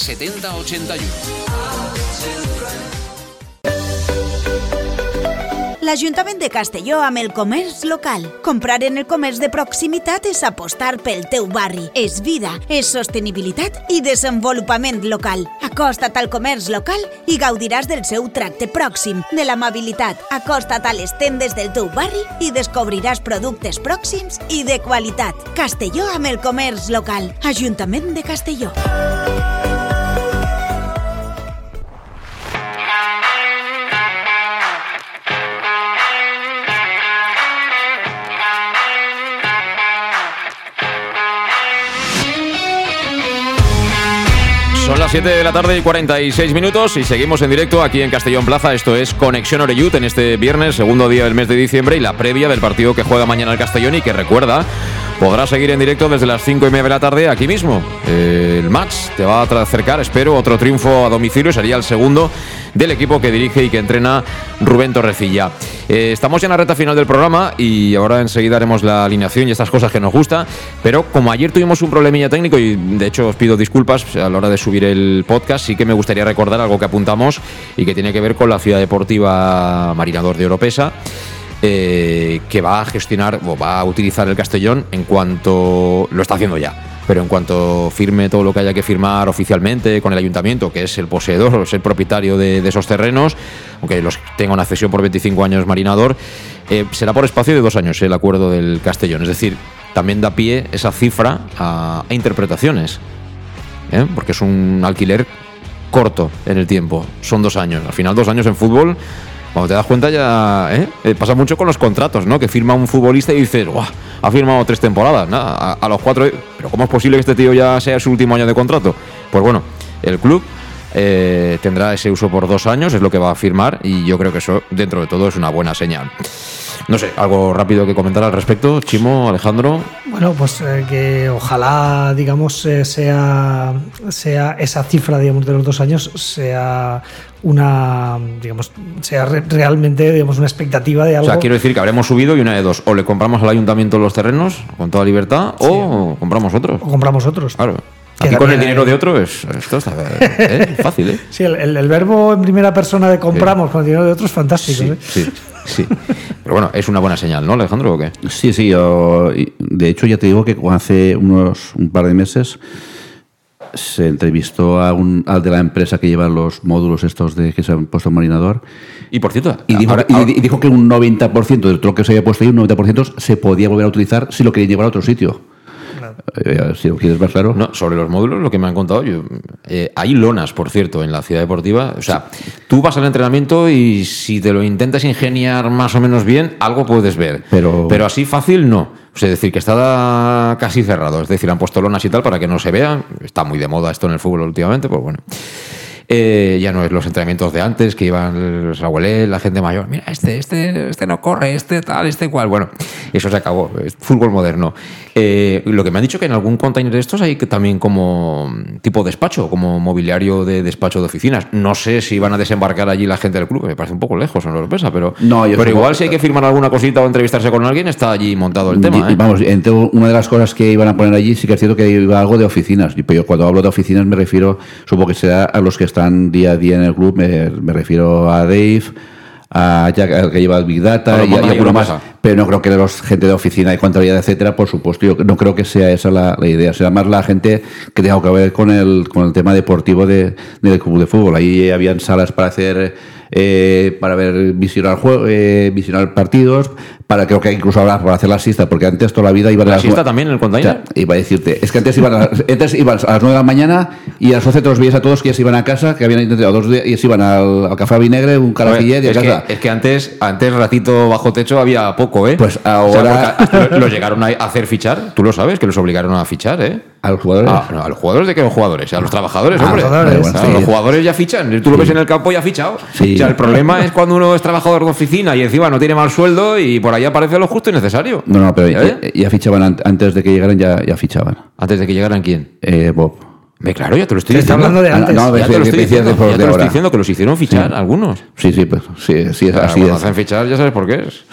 70 81. L'Ajuntament de Castelló amb el comerç local. Comprar en el comerç de proximitat és apostar pel teu barri. És vida, és sostenibilitat i desenvolupament local. Acosta't al comerç local i gaudiràs del seu tracte pròxim, de l'amabilitat. Acosta't a les tendes del teu barri i descobriràs productes pròxims i de qualitat. Castelló amb el comerç local. Ajuntament de Castelló. 7 de la tarde y 46 minutos y seguimos en directo aquí en Castellón Plaza. Esto es Conexión Oreyut en este viernes, segundo día del mes de diciembre y la previa del partido que juega mañana el Castellón y que recuerda podrá seguir en directo desde las 5 y media de la tarde aquí mismo. El match te va a acercar, espero, otro triunfo a domicilio. Sería el segundo del equipo que dirige y que entrena Rubén Torrecilla. Eh, estamos en la recta final del programa y ahora enseguida haremos la alineación y estas cosas que nos gusta. Pero como ayer tuvimos un problemilla técnico y de hecho os pido disculpas a la hora de subir el podcast, sí que me gustaría recordar algo que apuntamos y que tiene que ver con la ciudad deportiva Marinador de Oropesa eh, que va a gestionar o va a utilizar el Castellón en cuanto lo está haciendo ya. Pero en cuanto firme todo lo que haya que firmar oficialmente con el ayuntamiento, que es el poseedor o es el propietario de, esos terrenos, aunque los tenga una cesión por 25 años marinador, eh, será por espacio de dos años el acuerdo del Castellón. Es decir, también da pie esa cifra a, a interpretaciones, ¿eh? porque es un alquiler corto en el tiempo, son dos años. Al final, dos años en fútbol cuando te das cuenta ya ¿eh? Eh, pasa mucho con los contratos, ¿no? Que firma un futbolista y dices, ¡guau! Ha firmado tres temporadas, ¿no? A, los cuatro. Pero ¿cómo es posible que este tío ya sea su último año de contrato? Pues bueno, el club eh, tendrá ese uso por dos años, es lo que va a firmar y yo creo que eso, dentro de todo, es una buena señal. No sé, algo rápido que comentar al respecto, Chimo, Alejandro. Bueno, pues eh, que ojalá, digamos, sea, sea esa cifra, digamos, de los dos años, sea una, digamos, sea re realmente, digamos, una expectativa de algo. O sea, quiero decir que habremos subido y una de dos, o le compramos al ayuntamiento los terrenos con toda libertad, sí. o compramos otros. O compramos otros. Claro. Aquí con el dinero de otro es esto está ¿eh? fácil, ¿eh? Sí, el, el, el, verbo en primera persona de compramos sí. con el dinero de otro es fantástico. Sí, ¿eh? sí, sí. Pero bueno, es una buena señal, ¿no, Alejandro? ¿o qué? Sí, sí. Yo, de hecho, ya te digo que hace unos un par de meses se entrevistó a un, al de la empresa que lleva los módulos estos de que se han puesto en marinador. Y por cierto, y dijo, ahora, ahora, y dijo que un 90% del trozo que se había puesto ahí, un 90% se podía volver a utilizar si lo querían llevar a otro sitio. Eh, si lo quieres ver claro. No, sobre los módulos, lo que me han contado, yo, eh, hay lonas, por cierto, en la ciudad deportiva. O sea, tú vas al entrenamiento y si te lo intentas ingeniar más o menos bien, algo puedes ver. Pero, Pero así fácil no. O sea, es decir, que está casi cerrado. Es decir, han puesto lonas y tal para que no se vean. Está muy de moda esto en el fútbol últimamente, pues bueno. Eh, ya no es los entrenamientos de antes, que iban los abuelos, la gente mayor. Mira, este, este, este no corre, este tal, este cual. Bueno, eso se acabó. Es fútbol moderno. Eh, lo que me han dicho que en algún container de estos hay que también como tipo despacho, como mobiliario de despacho de oficinas. No sé si van a desembarcar allí la gente del club, me parece un poco lejos, no lo pesa, pero, No, pero igual si hay que firmar alguna cosita o entrevistarse con alguien, está allí montado el tema. Y- ¿eh? Vamos, entre una de las cosas que iban a poner allí sí que es cierto que iba algo de oficinas. Y- Pero yo cuando hablo de oficinas me refiero, supongo que será a los que están día a día en el club, me, me refiero a Dave, a Jack, al que lleva el Big Data y, a- y alguno más. Pero no creo que los gente de oficina, de contabilidad, etcétera, por supuesto, yo no creo que sea esa la, la idea. Será más la gente que tenga que ver con el, con el tema deportivo de, del club de fútbol. Ahí habían salas para hacer eh, para ver visionar juego, eh, visionar partidos, para creo que incluso ahora para hacer la siesta, porque antes toda la vida iban a ¿La las siesta también en el container? Sea, iba a decirte, es que antes iban a, las- antes iban a las 9 de la mañana y a las 12 te los veías a todos que ya se iban a casa, que habían intentado dos días y se iban al, al café vinegre, un carajillet y a casa. que, es que antes, antes ratito bajo techo había poco, ¿eh? Pues O sea, ahora- lo, lo llegaron a hacer fichar, tú lo sabes, que los obligaron a fichar, ¿eh? ¿A los jugadores? Ah, no, a los jugadores de qué los jugadores, a los trabajadores, Ah, hombre. los jugadores. Claro, Bueno, sí. Los jugadores ya fichan, tú lo ves en el campo y ha fichado. Sí. O sea, el problema es cuando uno es trabajador de oficina y encima no tiene mal sueldo y por ahí aparece lo justo y necesario. No, no, pero ¿Eh? ya, ya fichaban an- antes de que llegaran, ya, ya fichaban. Antes de que llegaran quién? Eh, Bob. Ve, claro, ya te lo estoy Te diciendo. hablando de Ah, antes. no, ya te lo estoy diciendo, ya te lo estoy diciendo que los hicieron fichar Sí. algunos. Sí, sí, pues sí, sí, es así. cuando es. hacen fichar ya sabes por qué es.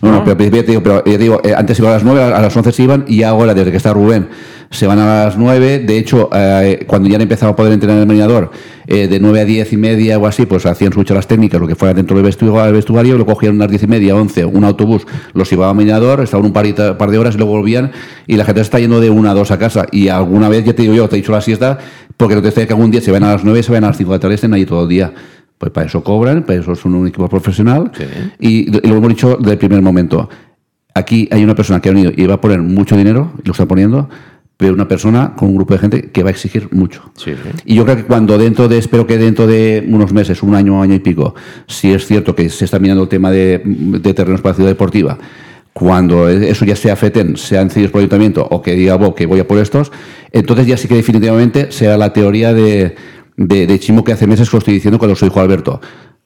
No, no, ¿No? pero, ya te digo, pero ya te digo, eh, antes iban a las 9, a las 11 se iban y ahora, desde que está Rubén, se van a las 9. De hecho, eh, cuando ya han empezado a poder entrenar en el marinador, eh, de 9 a 10 y media o así, pues hacían sus charlas técnicas, lo que fuera dentro del vestuario, vestuario lo cogían unas 10 y media, 11, un autobús, los llevaba a marinador, estaban un parita- par de horas y luego volvían y la gente se está yendo de una a dos a casa. Y alguna vez, ya te digo yo, te he dicho la siesta, porque no te sé que algún día se van a las 9, se van a las 5 de la tarde, estén ahí todo el día. Pues para eso cobran, para eso son un equipo profesional. Y, y lo hemos dicho desde el primer momento. Aquí hay una persona que ha venido y va a poner mucho dinero, y lo está poniendo, pero una persona con un grupo de gente que va a exigir mucho. Sí. Y yo creo que cuando dentro de, espero que dentro de unos meses, un año, año y pico, si es cierto que se está mirando el tema de, de terrenos para la ciudad deportiva, cuando eso ya sea FETEN, sean cedidos por el ayuntamiento o que diga Bob que voy a por estos, entonces ya sí que definitivamente sea la teoría de, de, de Chimo que hace meses que lo estoy diciendo cuando soy dijo Alberto.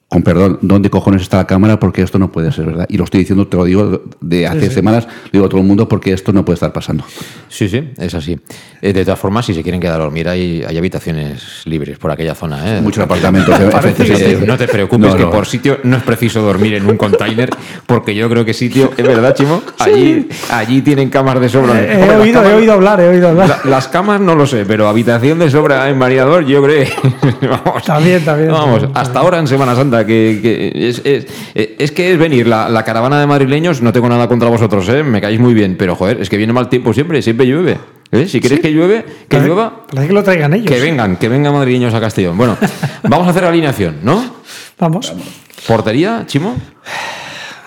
Con perdón, ¿dónde cojones está la cámara? Porque esto no puede ser verdad. Y lo estoy diciendo, te lo digo de hace Sí, sí. semanas, lo digo a todo el mundo porque esto no puede estar pasando. Sí, sí, es así. Eh, De todas formas, si se quieren quedar a dormir, hay, hay habitaciones libres por aquella zona. ¿eh? Muchos apartamentos, No te- efectivamente. no te preocupes, No, que por sitio no es preciso dormir en un container, porque yo creo que sitio, es verdad, Chimo, allí, allí tienen camas de sobra. He, Hombre, las oído, he oído hablar, he oído hablar. la- las camas no lo sé, pero habitación de sobra en marinador, yo creo. vamos, También, también. vamos, hasta ahora en Semana Santa, que, que es, es- eh, es que es venir la, la caravana de madrileños, no tengo nada contra vosotros, ¿eh? me caéis muy bien, pero joder, es que viene mal tiempo siempre, siempre llueve. ¿eh? Si queréis que llueve, que Parece- llueva, Parece que lo traigan ellos. que vengan, que vengan madrileños a Castellón. Bueno, vamos a hacer alineación, ¿no? Vamos. ¿Portería, Chimo?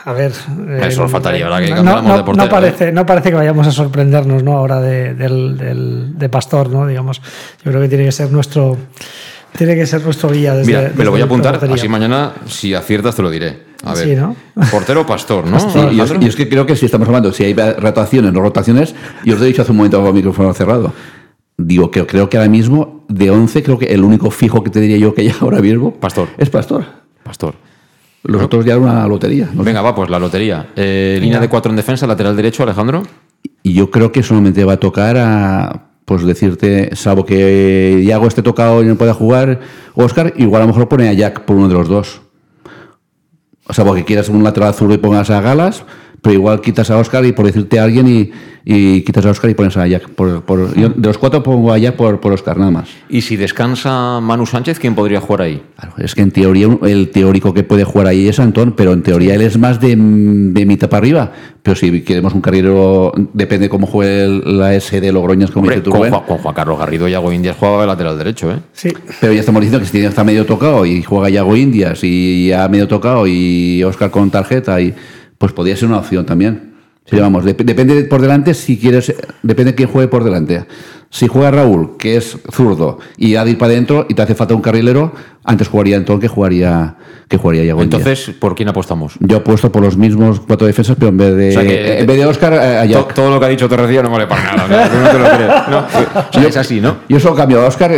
A ver. eh, Eso nos faltaría, ahora que no, cambiamos no- de portero, no parece, no parece que vayamos a sorprendernos ¿no? ahora de, del, del- de Pastor, ¿no? Digamos. Yo creo que tiene que ser nuestro. Tiene que ser nuestro guía desde. Mira, me desde lo voy a apuntar, portería. así mañana, si aciertas, te lo diré. A ver, Sí, ¿no? portero pastor, ¿no? Sí, y, es, y es que creo que si estamos hablando, si hay rotaciones, no rotaciones, y os lo he dicho hace un momento con el micrófono cerrado. Digo que creo que ahora mismo, de 11, creo que el único fijo que te diría yo que hay ahora mismo Pastor. es Pastor. Pastor. Los otros ya era una lotería. ¿no? Venga, va, pues la lotería. Eh, línea de cuatro en defensa, lateral derecho, Alejandro. Y yo creo que solamente va a tocar a, pues decirte, salvo que Iago esté tocado y no pueda jugar, Oscar, igual a lo mejor pone a Jack por uno de los dos. O sea, porque quieras un lateral azul y pongas a Galas, pero igual quitas a Oscar y por decirte a alguien y, y quitas a Oscar y pones a Jack. Por, por- yo de los cuatro pongo a Jack por, por Oscar, nada más. Y si descansa Manu Sánchez, ¿quién podría jugar ahí? Claro, es que en teoría el teórico que puede jugar ahí es Antón, pero en teoría él es más de, de mitad para arriba. Pero si queremos un carrilero, depende cómo juegue el- la S de Logroñas, como Hombre, dice tú, con. Juan, con Juan Carlos Garrido y Yago Indias jugaba de lateral derecho, ¿eh? Sí. Pero ya estamos diciendo que si tiene está medio tocado y juega Yago Indias y ya medio tocado y Oscar con tarjeta, y pues podría ser una opción también. Sí, vamos, dep- depende por delante si quieres, depende de quién juegue por delante. Si juega Raúl, que es zurdo, y ha de ir para adentro y te hace falta un carrilero, antes jugaría Antón que jugaría que jugaría Iago Díaz. Entonces, ¿por quién apostamos? Yo he puesto por los mismos cuatro defensas, pero en vez de O sea que- en vez de Oscar eh, a To- todo lo que ha dicho Torrecilla no vale para nada. ¿no? Tú no te lo crees, ¿no? O sea, es así, ¿no? Yo solo cambio a Oscar,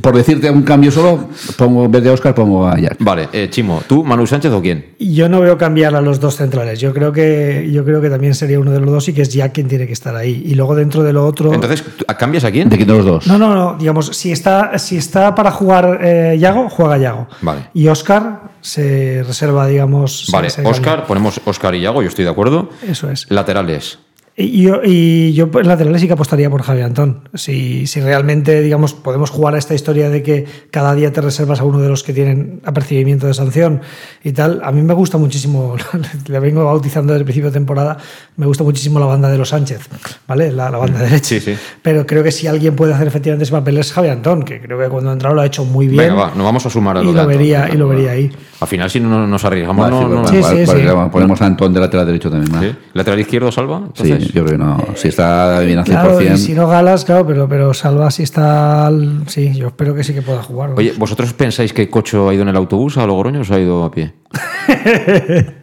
por decirte un cambio solo, pongo en vez de Oscar pongo a Jack. Vale, eh, Chimo, ¿tú, Manu Sánchez o quién? Yo no veo cambiar a los dos centrales. Yo creo que yo creo que también sería uno de los dos y que es Jack quien tiene que estar ahí. Y luego dentro de lo otro. Entonces, ¿tú- ¿cambias a quién? De quito los dos. No, no, no. Digamos, si está, si está para jugar eh, Yago, juega Yago. Vale. Y Oscar se reserva, digamos. Vale, Oscar, ponemos Oscar y Yago, yo estoy de acuerdo. Eso es. Laterales. Y yo, y yo en laterales sí que apostaría por Javi Antón. Si, si realmente, digamos, podemos jugar a esta historia de que cada día te reservas a uno de los que tienen apercibimiento de sanción y tal, a mí me gusta muchísimo, le vengo bautizando desde el principio de temporada, me gusta muchísimo la banda de los Sánchez, ¿vale? La, la banda derecha. Sí, sí. Pero creo que si alguien puede hacer efectivamente ese papel es Javi Antón, que creo que cuando ha entrado lo ha hecho muy bien. Venga, va, nos vamos a sumar a y lo de lo Antón. vería, y lo vería ahí. Al final, si no nos arriesgamos, no, sí, no- vale, Sí, vale, sí, vale, sí. vale, Ponemos a Antón de lateral derecho también. ¿Lateral izquierdo salva? Sí, Entonces, yo creo que no. Si está bien al 100%. Claro, y si no galas, claro, pero, pero Salva si está. al- Sí, yo espero que sí que pueda jugar. Oye, ¿vosotros pensáis que Cocho ha ido en el autobús a Logroño o se ha ido a pie?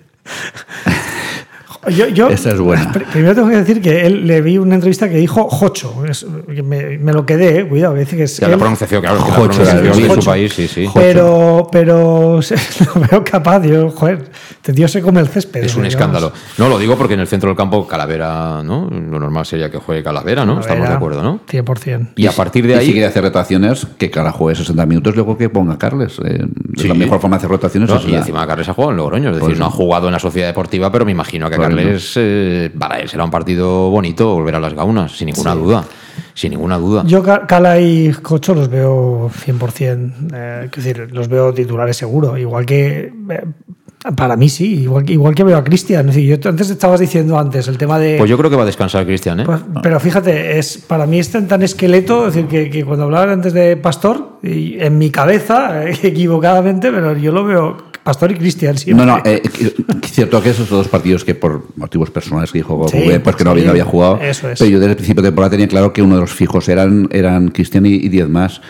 Yo, yo- Esta es buena. pr- Primero tengo que decir que él le vi una entrevista que dijo Jocho. Es- me, me lo quedé, eh, cuidado, que dice que es. Ya, la él, pronunciación, claro, es que la Jocho, pronunciación sí, de su Jocho. país, sí, sí. pero, pero lo veo capaz. Yo, joder, este tío se come el césped. Es un digamos. escándalo. No, lo digo porque en el centro del campo Calavera, ¿no? Lo normal sería que juegue Calavera, ¿no? Estamos de acuerdo, ¿no? 100%. Y a partir de Y si ahí... quiere hacer rotaciones, que cada juegue 60 minutos, luego que ponga Carles. Eh, Sí. la mejor forma de hacer rotaciones. No, es y la- encima Carles ha jugado en Logroño, es decir, Por eso. no ha jugado en la sociedad deportiva, pero me imagino que a Correcto. Carles, eh, para él será un partido bonito volver a las gaunas, sin ninguna duda. Sin ninguna duda. Yo, Ca- Cala y Cocho los veo 100%, eh, es decir, los veo titulares seguro. Igual que, eh, para mí sí, igual, que- igual que veo a Cristian. Antes estabas diciendo antes el tema de... Pues yo creo que va a descansar Cristian, ¿eh? Pues, pero fíjate, es, para mí es tan, tan esqueleto, es decir, que, que cuando hablaban antes de Pastor, y en mi cabeza, equivocadamente, pero yo lo veo Pastor y Cristian siempre. No, no, eh, eh, cierto que esos dos partidos que por motivos personales que dijo Sí, Rubén, pues que no, había- sí, no había jugado. eso es. Pero yo desde el principio de temporada tenía claro que uno de los fijos eran, eran Cristian y, y diez más.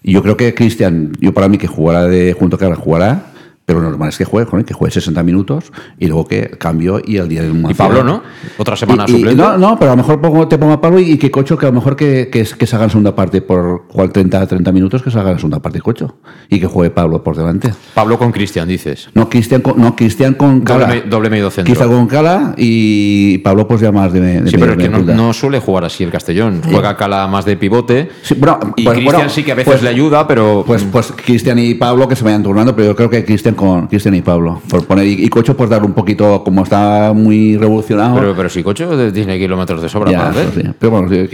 Y yo creo que Cristian, yo para mí que jugara de junto a Carla jugará, pero lo normal es que juegue, que juegue 60 minutos y luego que cambio y el día del Y Pablo, ¿no? Otra semana y- no, no, pero a lo mejor pongo, te pongo a Pablo y, que Cocho, que a lo mejor que, que, que se haga en segunda parte por cual 30, 30 minutos, que se haga en segunda parte Cocho. Y que juegue Pablo por delante. Pablo con Cristian, dices. No, Cristian con, no, Cristian con Doble, Cala. me- doble medio centro. Cristian con Cala y Pablo pues ya más de, de Sí, pero es que no, suele jugar así el Castellón. Juega Cala más de pivote. Sí, bueno, y pues, Cristian bueno, sí que a veces pues- le ayuda, pero. Pues, pues Cristian y Pablo que se vayan turnando, pero yo creo que Cristian con Cristian y Pablo. Por poner, y, y Cocho pues dar un poquito, como está muy revolucionado. Pero, pero si Cocho tiene kilómetros de sobra Ya, para hacer. eso sí. Pero bueno, que,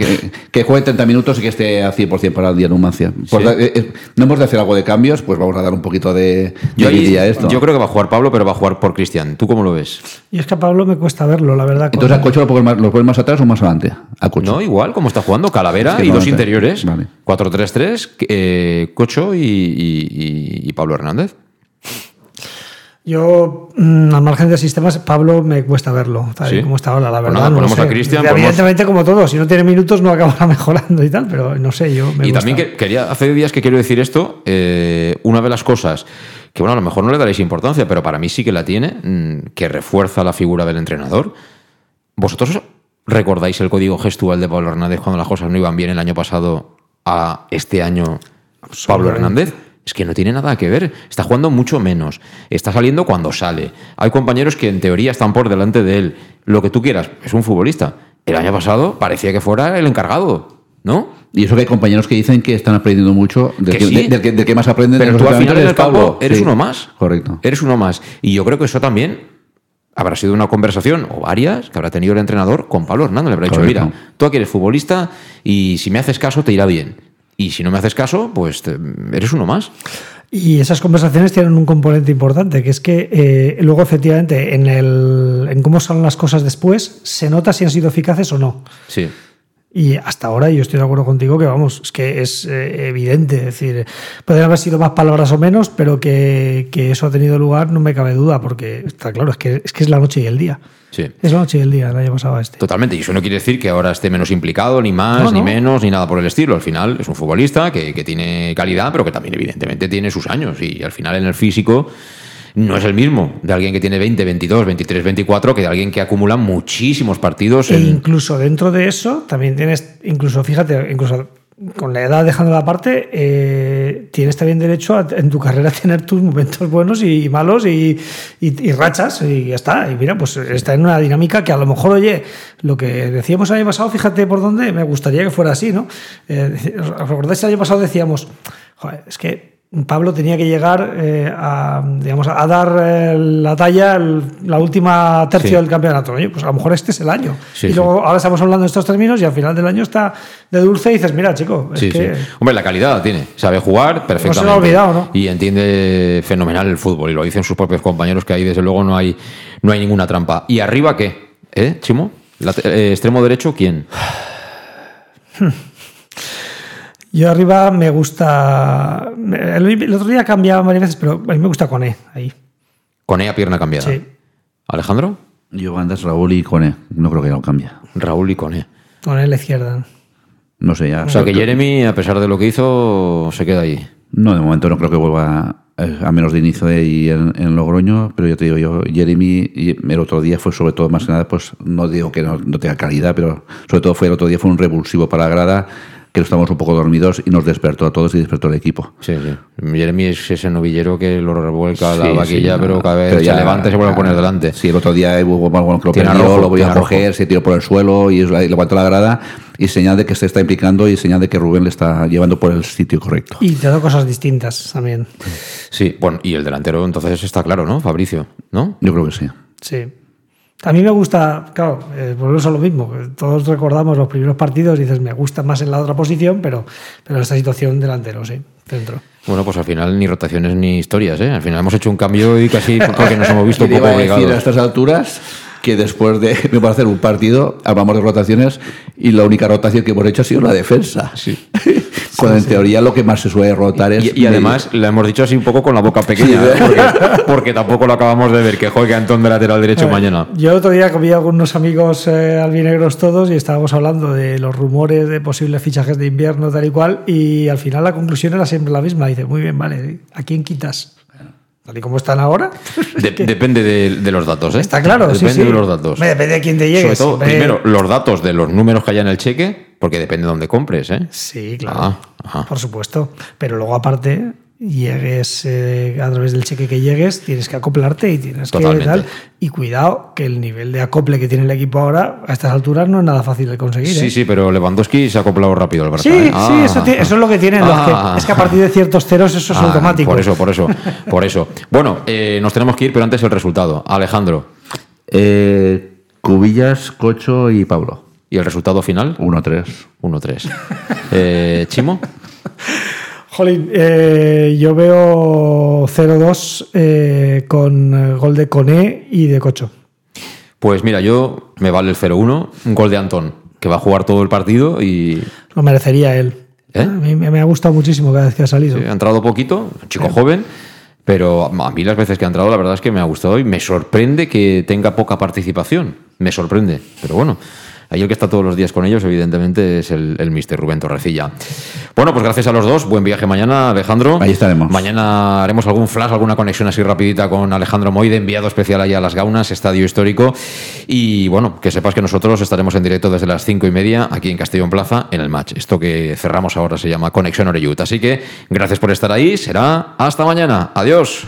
que juegue 30 minutos y que esté al 100% para el día de Numancia. Pues Sí. da- eh, eh, no hemos de hacer algo de cambios, pues vamos a dar un poquito de, Yo, de ahí- a esto. yo creo que va a jugar Pablo, pero va a jugar por Cristian. ¿Tú cómo lo ves? Y es que a Pablo me cuesta verlo, la verdad. Entonces a Cocho lo pones más, lo pones más atrás o más adelante. A Cocho. No, igual, como está jugando Calavera y no, dos interiores. Vale. 4-3-3, eh, Cocho y, y- y- y Pablo Hernández. Yo, mm, al margen de sistemas, Pablo me cuesta verlo, tal y Sí. como está ahora, la Pues verdad. nada, no ponemos a sé. Cristian, Evidentemente, como todo, si no tiene minutos no acabará mejorando y tal, pero no sé, yo me y gusta. también que, quería, hace días que quiero decir esto, eh, una de las cosas que, bueno, a lo mejor no le daréis importancia, pero para mí sí que la tiene, mm, que refuerza la figura del entrenador. ¿Vosotros recordáis el código gestual de Pablo Hernández cuando las cosas no iban bien el año pasado a este año Pablo Hernández? Es que no tiene nada que ver. Está jugando mucho menos. Está saliendo cuando sale. Hay compañeros que en teoría están por delante de él. Lo que tú quieras. Es un futbolista. El año pasado parecía que fuera el encargado. ¿No? Y eso que hay compañeros que dicen que están aprendiendo mucho, del Que que, sí. de- del que- del que más aprenden Pero tú al final en el entrenadores es campo eres Sí. uno más. Correcto. Eres uno más. Y yo creo que eso también habrá sido una conversación, o varias, que habrá tenido el entrenador con Pablo Hernández. Le habrá dicho, Correcto. mira, tú aquí eres futbolista y si me haces caso te irá bien. Y si no me haces caso, pues te- eres uno más. Y esas conversaciones tienen un componente importante, que es que eh, luego efectivamente en, el, en cómo salen las cosas después se nota si han sido eficaces o no. Sí. Y hasta ahora yo estoy de acuerdo contigo que vamos, es que es eh, evidente, es decir, podrían haber sido más palabras o menos, pero que, que, eso ha tenido lugar no me cabe duda, porque está claro, es que es, que es la noche y el día. Sí. Es la noche y el día el año pasado este. Totalmente, y eso no quiere decir que ahora esté menos implicado, ni más, No, ni no. menos, ni nada por el estilo. Al final es un futbolista que, que tiene calidad, pero que también evidentemente tiene sus años. Y al final en el físico no es el mismo de alguien que tiene 20, 22, 23, 24 que de alguien que acumula muchísimos partidos E en, incluso dentro de eso, también tienes, incluso fíjate, incluso con la edad dejando la parte, eh, tienes también derecho a, en tu carrera a tener tus momentos buenos y malos y, y- y rachas y ya está. Y mira, pues está en una dinámica que a lo mejor, oye, lo que decíamos el año pasado, fíjate por dónde, me gustaría que fuera así, ¿no? Eh, ¿Os recordáis el año pasado decíamos, joder, es que Pablo tenía que llegar eh, a, digamos, a dar eh, la talla el- la última tercio Sí. del campeonato. Oye, pues a lo mejor este es el año. Sí, y sí. luego ahora estamos hablando de estos términos y al final del año está de dulce y dices, mira, chico, es que. Hombre, la calidad la tiene. Sabe jugar perfectamente. ha olvidado, ¿no? Y entiende fenomenal el fútbol. Y lo dicen sus propios compañeros que ahí, desde luego, no hay, no hay ninguna trampa. ¿Y arriba qué? ¿Eh, Chimo? Late- eh, ¿Extremo derecho quién? yo arriba me gusta. El, el otro día cambiaba varias veces, pero a mí me gusta Cone ahí. Con a pierna cambiada. Sí. ¿Alejandro? Yo andas Raúl y Cone. No creo que no cambie. Raúl y Cone. Cone en la izquierda. No sé ya. O sea que Jeremy, a pesar de lo que hizo, se queda ahí. No, de momento no creo que vuelva eh, a menos de inicio de ahí en, en Logroño, pero yo te digo, yo, Jeremy, y el otro día fue sobre todo, más que nada, pues no digo que no, no tenga calidad, pero sobre todo fue el otro día fue un revulsivo para la grada, que estábamos un poco dormidos y nos despertó a todos y despertó al equipo. Sí, sí. Jeremy es ese novillero que lo revuelca la vaquilla, sí, pero cada vez pero se ya- levanta y se vuelve a poner delante. Sí, el otro día hubo algo que lo Tiene perdió, lo voy a coger, se tiró por el suelo y levantó la grada y señal de que se está implicando y señal de que Rubén le está llevando por el sitio correcto. Y te da cosas distintas también. Sí, bueno, y el delantero entonces está claro, ¿no? Fabricio, ¿no? Yo creo que sí. Sí. A mí me gusta, claro, eh, volvemos a lo mismo. Todos recordamos los primeros partidos y dices, me gusta más en la otra posición, pero, pero en esta situación delantero, sí, centro. Bueno, pues al final ni rotaciones ni historias, ¿eh? Al final hemos hecho un cambio y casi porque nos hemos visto un poco iba a decir a obligados. estas alturas que después de me va a hacer un partido, hablamos de rotaciones y la única rotación que hemos hecho ha sido la defensa. Cuando en teoría lo que más se suele rotar es. Y, y además le hemos dicho así un poco con la boca pequeña, Sí. ¿eh? porque, porque tampoco lo acabamos de ver, que juegue Antón de lateral derecho ver, mañana. Yo el otro día comí con unos amigos eh, albinegros todos y estábamos hablando de los rumores de posibles fichajes de invierno, tal y cual, y al final la conclusión era siempre la misma. Dice, muy bien, vale, ¿a quién quitas? Tal y como están ahora. De- depende de, de los datos, ¿eh? Está claro, sí, Depende sí. de los datos. Depende de quién te llegue. Sobre todo, primero, los datos de los números que haya en el cheque, porque depende de dónde compres, ¿eh? Sí, claro. Ah, ah. Por supuesto. Pero luego, aparte, llegues eh, a través del cheque que llegues, tienes que acoplarte y tienes Totalmente. que tal. Y cuidado, que el nivel de acople que tiene el equipo ahora, a estas alturas, no es nada fácil de conseguir. Sí, ¿eh? sí, pero Lewandowski se ha acoplado rápido al Barça. Sí, ¿eh? sí, Ah. eso, es lo que tienen los Ah. que. Es que a partir de ciertos ceros eso es Ah, automático. Por eso, por eso, por eso. Bueno, eh, nos tenemos que ir, pero antes el resultado. Alejandro. Eh, Cubillas, Cocho y Pablo. ¿Y el resultado final? 1-3. 1-3. Eh, ¿Chimo? Jolín, eh, yo veo 0-2 eh, con eh, gol de Coné y de Cocho. Pues mira, yo me vale el 0-1, un gol de Antón, que va a jugar todo el partido y Lo merecería él. ¿Eh? A mí me ha gustado muchísimo cada vez que ha salido. sí, ha entrado poquito, un chico joven, pero a mí las veces que ha entrado la verdad es que me ha gustado y me sorprende que tenga poca participación. Me sorprende, pero bueno. Ahí el que está todos los días con ellos, evidentemente, es el, el mister Rubén Torrecilla. Bueno, pues gracias a los dos. Buen viaje mañana, Alejandro. Ahí estaremos. Mañana haremos algún flash, alguna conexión así rapidita con Alejandro Moide, enviado especial allá a Las Gaunas, Estadio Histórico. Y bueno, que sepas que nosotros estaremos en directo desde las cinco y media aquí en Castellón Plaza en el match. Esto que cerramos ahora se llama Conexión Oreyut. Así que gracias por estar ahí. Será hasta mañana. Adiós.